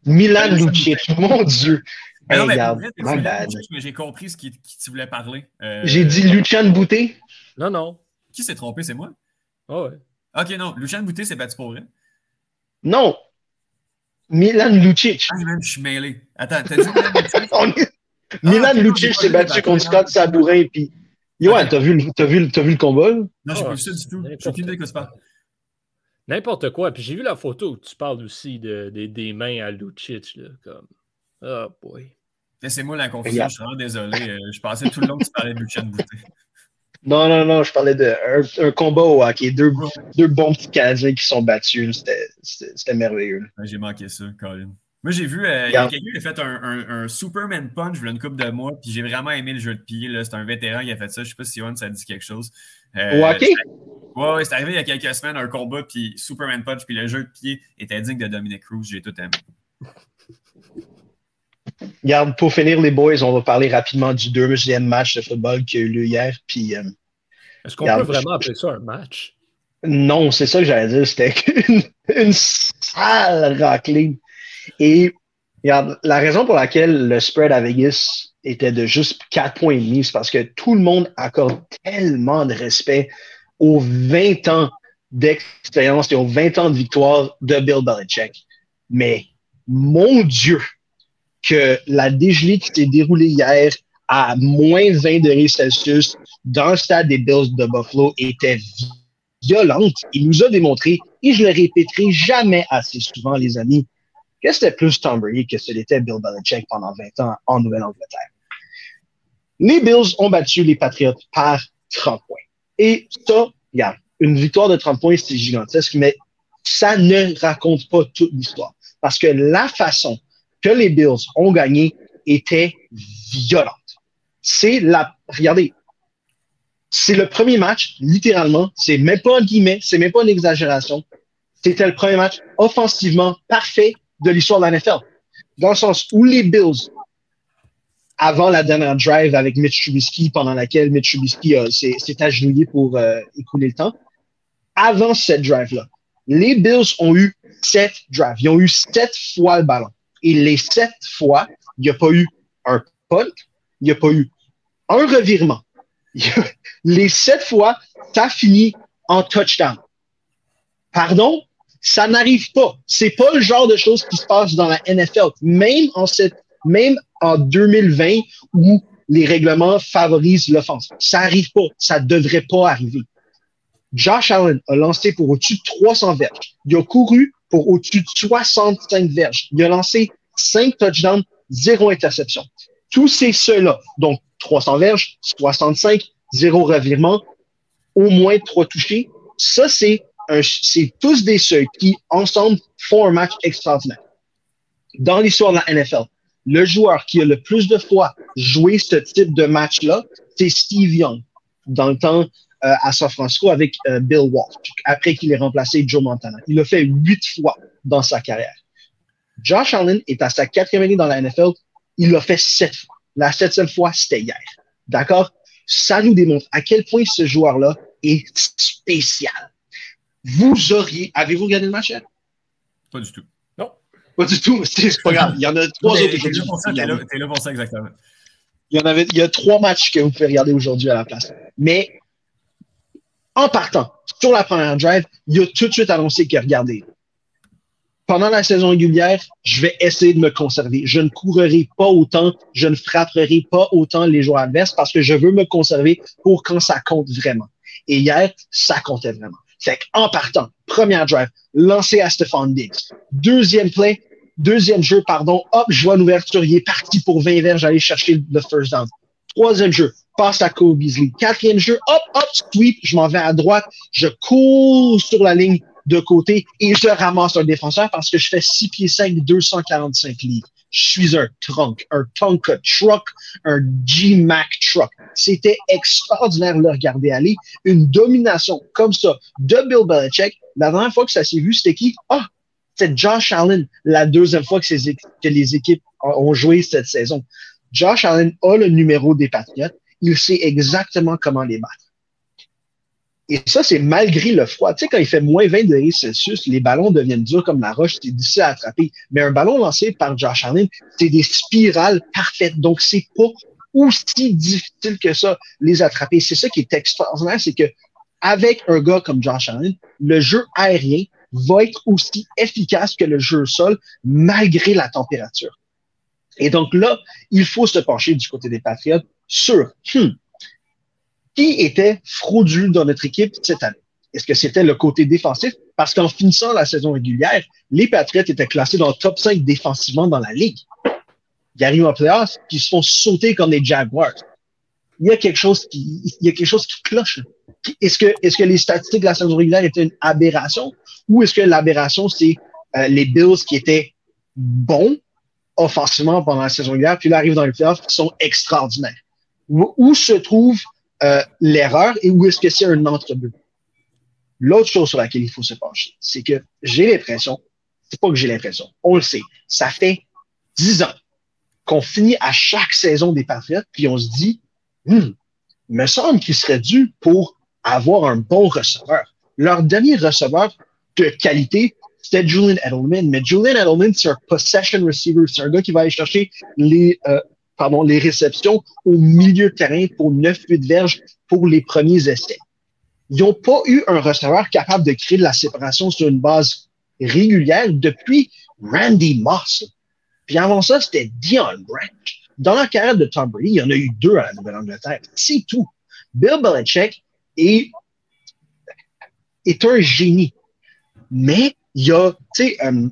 Milan Lucic, mon Dieu. Mais j'ai compris ce qui, qui tu voulais parler. Euh, j'ai dit Lucien Boutet. Non, non. Qui s'est trompé, c'est moi? Ah ouais. Ok, non. Lucien Boutet s'est battu pour vrai. Non. Milan Lucic. Ah, même, je suis mêlé. Attends, t'as dit Milan Lucic? Milan ah, Lucic s'est battu contre Scott Sabourin. Puis... Yo, t'as vu, as vu, as vu le combat? Non, j'ai pas vu ça du tout. J'ai aucune idée tu parles. N'importe quoi. Puis j'ai vu la photo où tu parles aussi de, des mains à Lucic. Là, comme... Oh boy. Laissez-moi la confusion, je suis vraiment désolé. Euh, je pensais tout le long que tu parlais de Lucien Boutet. Non, non, non, je parlais d'un un combat au hockey. Deux, deux bons petits Canadiens qui sont battus. C'était merveilleux. J'ai manqué ça, Colin. Moi, j'ai vu, euh, quelqu'un qui a fait un, un, Superman Punch il y a une couple de mois, puis j'ai vraiment aimé le jeu de pied. C'est un vétéran qui a fait ça. Je ne sais pas si Yohan, ça dit quelque chose. Euh, au hockey? Ouais, ouais c'est arrivé il y a quelques semaines, un combat, puis Superman Punch, puis le jeu de pied était digne de Dominic Cruz. J'ai tout aimé. Regarde, pour finir, les boys, on va parler rapidement du deuxième match de football qui a eu lieu hier. Puis, euh, Est-ce qu'on peut vraiment appeler ça un match? Non, c'est ça que j'allais dire. C'était une, une sale raclée. Et regarde, la raison pour laquelle le spread à Vegas était de juste 4 points et demi, c'est parce que tout le monde accorde tellement de respect aux 20 ans d'expérience et aux 20 ans de victoire de Bill Belichick. Mais mon Dieu, que la dégelée qui s'est déroulée hier à moins 20 degrés Celsius dans le stade des Bills de Buffalo était violente. Il nous a démontré, et je le répéterai jamais assez souvent, les amis, que c'était plus Tom Brady que ce n'était Bill Belichick pendant 20 ans en Nouvelle-Angleterre. Les Bills ont battu les Patriots par 30 points. Et ça, regarde, une victoire de 30 points, c'est gigantesque, mais ça ne raconte pas toute l'histoire. Parce que la façon que les Bills ont gagné était violente. C'est la, regardez, c'est le premier match, littéralement, c'est même pas un guillemets, c'est même pas une exagération. C'était le premier match offensivement parfait de l'histoire de la NFL. Dans le sens où les Bills, avant la dernière drive avec Mitch Trubisky, pendant laquelle Mitch Trubisky s'est agenouillé pour euh, écouler le temps, avant cette drive-là, les Bills ont eu sept drives. Ils ont eu sept fois le ballon. Et les sept fois, il n'y a pas eu un punt, il n'y a pas eu un revirement. les sept fois, ça finit en touchdown. Pardon? Ça n'arrive pas. C'est pas le genre de choses qui se passe dans la NFL. Même en cette, même en 2020 où les règlements favorisent l'offense. Ça n'arrive pas. Ça devrait pas arriver. Josh Allen a lancé pour au-dessus de 300 verges. Il a couru pour au-dessus de 65 verges. Il a lancé 5 touchdowns, 0 interception. Tous ces ceux-là, donc 300 verges, 65, 0 revirement, au moins 3 touchés, ça, c'est c'est tous des ceux qui, ensemble, font un match extraordinaire. Dans l'histoire de la NFL, le joueur qui a le plus de fois joué ce type de match-là, c'est Steve Young, dans le temps euh, à San Francisco avec euh, Bill Walsh, après qu'il ait remplacé Joe Montana. Il l'a fait huit fois dans sa carrière. Josh Allen est à sa quatrième année dans la NFL. Il l'a fait sept fois. La septième fois, c'était hier. D'accord? Ça nous démontre à quel point ce joueur-là est spécial. Vous auriez. Avez-vous regardé le match hier? Pas du tout. Non. Pas du tout. C'est pas grave. Il y en a trois autres aujourd'hui. T'es là, pour ça, exactement. Il y en avait, il y a trois matchs que vous pouvez regarder aujourd'hui à la place. Mais en partant sur la première drive, il a tout de suite annoncé qu'il regardait. Pendant la saison régulière, je vais essayer de me conserver. Je ne courrai pas autant, je ne frapperai pas autant les joueurs adverses parce que je veux me conserver pour quand ça compte vraiment. Et hier, ça comptait vraiment. C'est en partant, première drive, lancé à Stephon Diggs. Deuxième play, deuxième jeu, pardon, hop, je vois une ouverture, il est parti pour 20 verges, j'allais chercher le first down. Troisième jeu, passe à Cole Beasley. Quatrième jeu, hop, hop, sweep, je m'en vais à droite, je cours sur la ligne de côté et je ramasse un défenseur parce que je fais 6 pieds 5, 245 livres. je suis un trunk, un Tonka truck, un G-Mac truck. C'était extraordinaire de le regarder aller. Une domination comme ça de Bill Belichick. La dernière fois que ça s'est vu, c'était qui? Ah, c'est Josh Allen, la deuxième fois que, que les équipes ont joué cette saison. Josh Allen a le numéro des Patriots. Il sait exactement comment les battre. Et ça, c'est malgré le froid. Tu sais, quand il fait moins 20 degrés Celsius, les ballons deviennent durs comme la roche, c'est difficile à attraper. Mais un ballon lancé par Josh Allen, c'est des spirales parfaites. Donc, c'est pas aussi difficile que ça, les attraper. C'est ça qui est extraordinaire, c'est que avec un gars comme Josh Allen, le jeu aérien va être aussi efficace que le jeu sol, malgré la température. Et donc là, il faut se pencher du côté des Patriotes sur hmm, qui était frauduleux dans notre équipe cette année? Est-ce que c'était le côté défensif? Parce qu'en finissant la saison régulière, les Patriots étaient classés dans le top 5 défensivement dans la ligue. Ils arrivent en playoffs, puis ils se font sauter comme des Jaguars. Il y a quelque chose qui, il y a quelque chose qui cloche. Est-ce que, est-ce que les statistiques de la saison régulière étaient une aberration? Ou est-ce que l'aberration, c'est euh, les Bills qui étaient bons offensivement pendant la saison régulière, puis là arrivent dans les playoffs qui sont extraordinaires? Où se trouve euh, l'erreur et où est-ce que c'est un entre-deux. L'autre chose sur laquelle il faut se pencher, c'est que j'ai l'impression, c'est pas que j'ai l'impression, on le sait, ça fait dix ans qu'on finit à chaque saison des Patriots, puis on se dit, hmm, me semble qu'il serait dû pour avoir un bon receveur. Leur dernier receveur de qualité, c'était Julian Edelman. Mais Julian Edelman, c'est un possession receiver. C'est un gars qui va aller chercher les, euh, pardon, les réceptions au milieu de terrain pour 9-8 verges pour les premiers essais. Ils n'ont pas eu un receveur capable de créer de la séparation sur une base régulière depuis Randy Moss. Puis avant ça, c'était Dion Branch. Dans la carrière de Tom Brady, il y en a eu deux à la Nouvelle-Angleterre. C'est tout. Bill Belichick est, un génie. Mais il y a, tu sais, euh,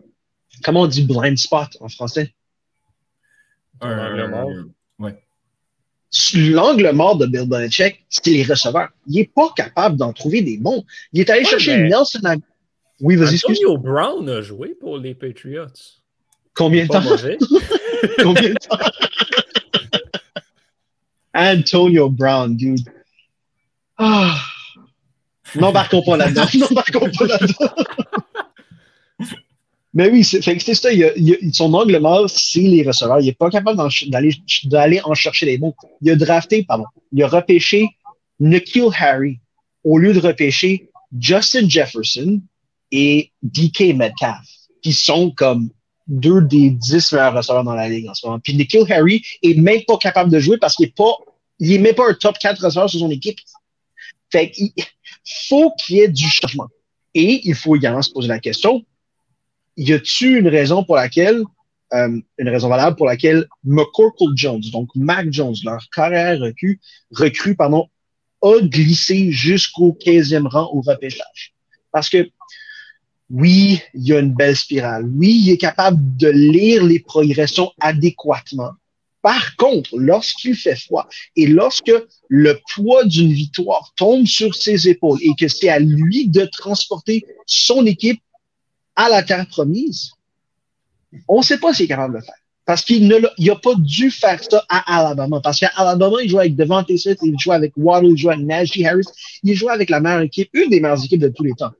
comment on dit blind spot en français? L'angle mort. L'angle mort de Bill Belichick, c'est les receveurs. Il n'est pas capable d'en trouver des bons. Il est allé chercher Nelson. Oui, vas-y. Antonio Brown a joué pour les Patriots. Combien de temps? Combien de temps? Antonio Brown, dude. Ah. N'embarquons pas là-dedans. N'embarquons pas là-dedans. Mais oui, c'est ça. son angle mort, c'est les receveurs. Il n'est pas capable d'aller en chercher les mots. Il a drafté, pardon, il a repêché Nikhil Harry au lieu de repêcher Justin Jefferson et DK Metcalf, qui sont comme deux des dix meilleurs receveurs dans la ligue en ce moment. Puis Nikhil Harry est même pas capable de jouer parce qu'il est pas, il est même pas un top 4 receveur sur son équipe. Fait qu'il faut qu'il y ait du changement. Et il faut également se poser la question, y a-t-il une raison pour laquelle, euh, une raison valable pour laquelle McCorkle Jones, donc Mac Jones, leur carrière recrue, recrue pardon, a glissé jusqu'au 15e rang au repêchage? Parce que oui, il y a une belle spirale. Oui, il est capable de lire les progressions adéquatement. Par contre, lorsqu'il fait froid et lorsque le poids d'une victoire tombe sur ses épaules et que c'est à lui de transporter son équipe à la terre promise, on ne sait pas s'il est capable de le faire. Parce qu'il n'a pas dû faire ça à Alabama. Parce qu'à Alabama, il joue avec Devante Smith, il joue avec Waddle, il joue avec Najee Harris, il joue avec la meilleure équipe, une des meilleures équipes de tous les temps.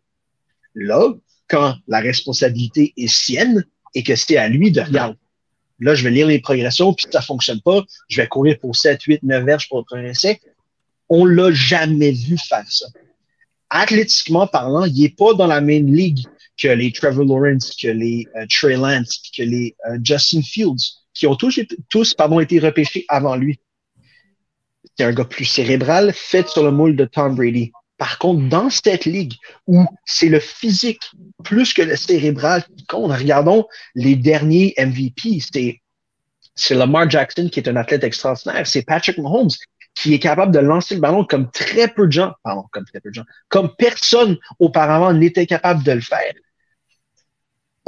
Là, quand la responsabilité est sienne et que c'est à lui de regarder, là, je vais lire les progressions, puis si ça fonctionne pas, je vais courir pour 7, 8, 9 verges pour progresser. On l'a jamais vu faire ça. Athlétiquement parlant, il n'est pas dans la même ligue que les Trevor Lawrence, que les euh, Trey Lance, que les euh, Justin Fields, qui ont tous, tous été repêchés avant lui. C'est un gars plus cérébral, fait sur le moule de Tom Brady. Par contre, dans cette ligue où c'est le physique plus que le cérébral qui compte, regardons les derniers MVP. C'est, c'est Lamar Jackson qui est un athlète extraordinaire. C'est Patrick Mahomes qui est capable de lancer le ballon comme très peu de gens, pardon, comme très peu de gens, comme personne auparavant n'était capable de le faire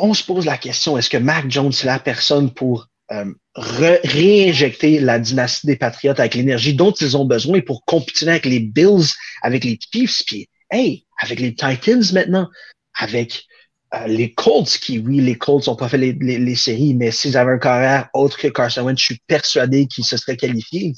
on se pose la question, est-ce que Mac Jones est la personne pour euh, réinjecter la dynastie des Patriotes avec l'énergie dont ils ont besoin pour compétir avec les Bills, avec les Chiefs, puis hey, avec les Titans maintenant, avec euh, les Colts, qui, oui, les Colts n'ont pas fait les, séries, mais s'ils avaient un carrière autre que Carson Wentz, je suis persuadé qu'ils se seraient qualifiés.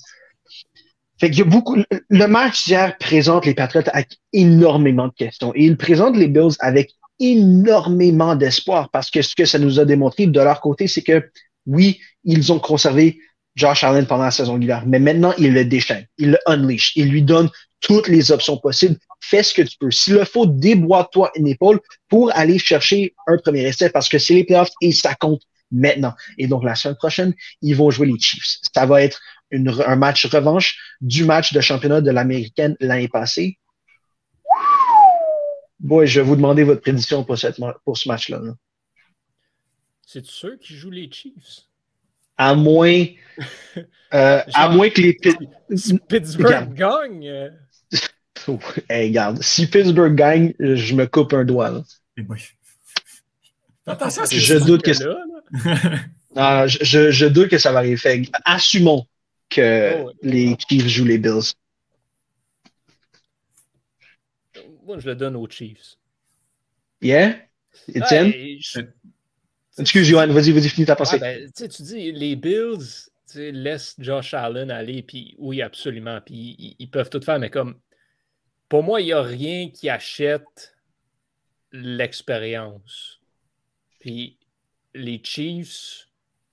Fait qu'il beaucoup. Le match d'hier présente les Patriots avec énormément de questions. Et il présente les Bills avec énormément d'espoir parce que ce que ça nous a démontré de leur côté, c'est que oui, ils ont conservé Josh Allen pendant la saison régulière, mais maintenant, il le déchaîne, il le unleash, il lui donne toutes les options possibles. Fais ce que tu peux. S'il le faut, déboîte-toi une épaule pour aller chercher un premier essai parce que c'est les playoffs et ça compte maintenant. Et donc, la semaine prochaine, ils vont jouer les Chiefs. Ça va être un match revanche du match de championnat de l'américaine l'année passée. Boy, je vais vous demander votre prédiction pour, pour ce match-là. C'est sûr qui jouent les Chiefs? À moins, euh, à moins que les Pittsburgh gagne. Euh. hey, regarde, si Pittsburgh gagne, je me coupe un doigt. Attention, je doute que là, je, je, doute que ça va arriver. assumons que oh, les Chiefs jouent les Bills. Moi, je le donne aux Chiefs. Yeah? Etienne? Excuse, Johan, vas-y, vas-y, finis ta pensée. Ben, tu dis, les Bills laissent Josh Allen aller, puis oui, absolument, puis ils, peuvent tout faire, mais comme, pour moi, il n'y a rien qui achète l'expérience. Puis les Chiefs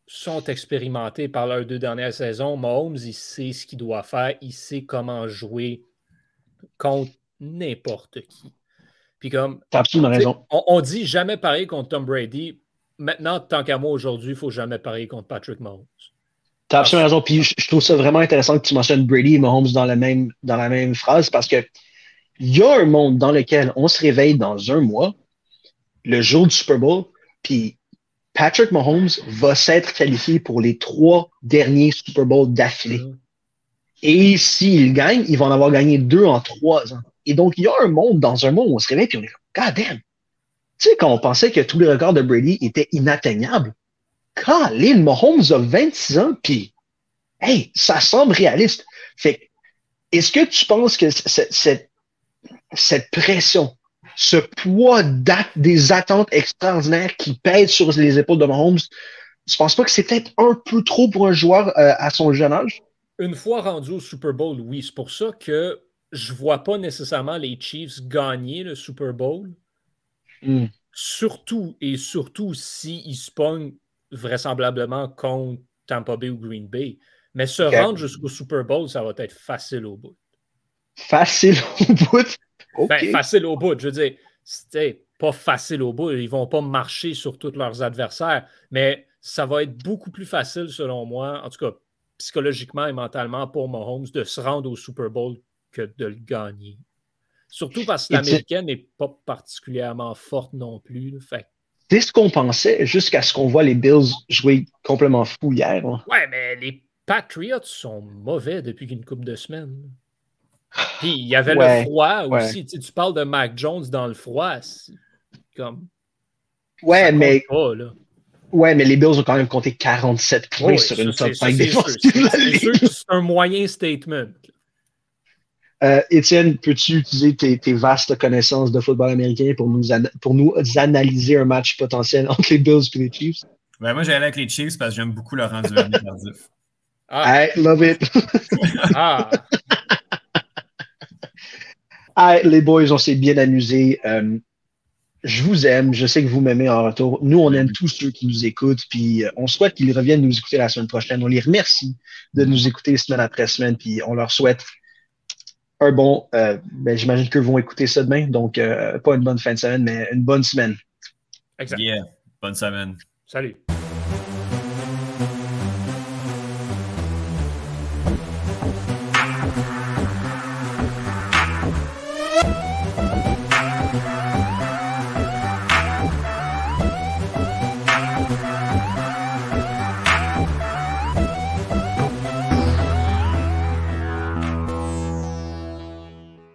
sont expérimentés par leurs deux dernières saisons. Mahomes, il sait ce qu'il doit faire, il sait comment jouer contre n'importe qui. Puis comme. absolument raison. On, on, dit jamais pareil contre Tom Brady maintenant, tant qu'à moi aujourd'hui, il ne faut jamais parier contre Patrick Mahomes. Tu as absolument raison. Puis je, trouve ça vraiment intéressant que tu mentionnes Brady et Mahomes dans la même, dans la même phrase parce que il y a un monde dans lequel on se réveille dans un mois, le jour du Super Bowl, puis Patrick Mahomes va s'être qualifié pour les trois derniers Super Bowls d'affilée. Mm-hmm. Et s'il gagne, il va en avoir gagné deux en trois ans. Et donc, il y a un monde dans un monde où on se réveille et on est comme, God damn, tu sais, quand on pensait que tous les records de Brady étaient inatteignables, Colin Mahomes a 26 ans, puis, hey, ça semble réaliste. Fait est-ce que tu penses que cette, cette pression, ce poids des attentes extraordinaires qui pèsent sur les épaules de Mahomes, tu penses pas que c'est peut-être un peu trop pour un joueur euh, à son jeune âge? Une fois rendu au Super Bowl, oui. C'est pour ça que je vois pas nécessairement les Chiefs gagner le Super Bowl. Hmm. Surtout et surtout s'ils se pognent vraisemblablement contre Tampa Bay ou Green Bay. Mais se rendre jusqu'au Super Bowl, ça va être facile au bout. Facile au bout? Ben, facile au bout. Je veux dire, c'était pas facile au bout. Ils vont pas marcher sur tous leurs adversaires. Mais ça va être beaucoup plus facile, selon moi, en tout cas psychologiquement et mentalement pour Mahomes, de se rendre au Super Bowl que de le gagner. Surtout parce que l'américaine n'est pas particulièrement forte non plus. Fait. C'est ce qu'on pensait jusqu'à ce qu'on voit les Bills jouer complètement fou hier. Ouais, mais les Patriots sont mauvais depuis une couple de semaines. Puis il y avait le froid aussi. Tu, parles de Mac Jones dans le froid. Comme. Ouais, mais. Ouais, mais les Bills ont quand même compté 47 points sur une top 5 défensive. C'est un moyen statement. Euh, Étienne, peux-tu utiliser tes, vastes connaissances de football américain pour nous, pour nous analyser un match potentiel entre les Bills et les Chiefs? Ben moi, j'allais avec les Chiefs parce que j'aime beaucoup Laurent Duvernay tardif. Ah. I love it. ah. les boys, on s'est bien amusés. Euh, je vous aime. Je sais que vous m'aimez en retour. Nous, on aime tous ceux qui nous écoutent. Puis euh, on souhaite qu'ils reviennent nous écouter la semaine prochaine. On les remercie de nous écouter semaine après semaine. Puis on leur souhaite un bon. Euh, ben, J'imagine qu'eux vont écouter ça demain. Donc, euh, pas une bonne fin de semaine, mais une bonne semaine. Exact. Yeah. Bonne semaine. Salut.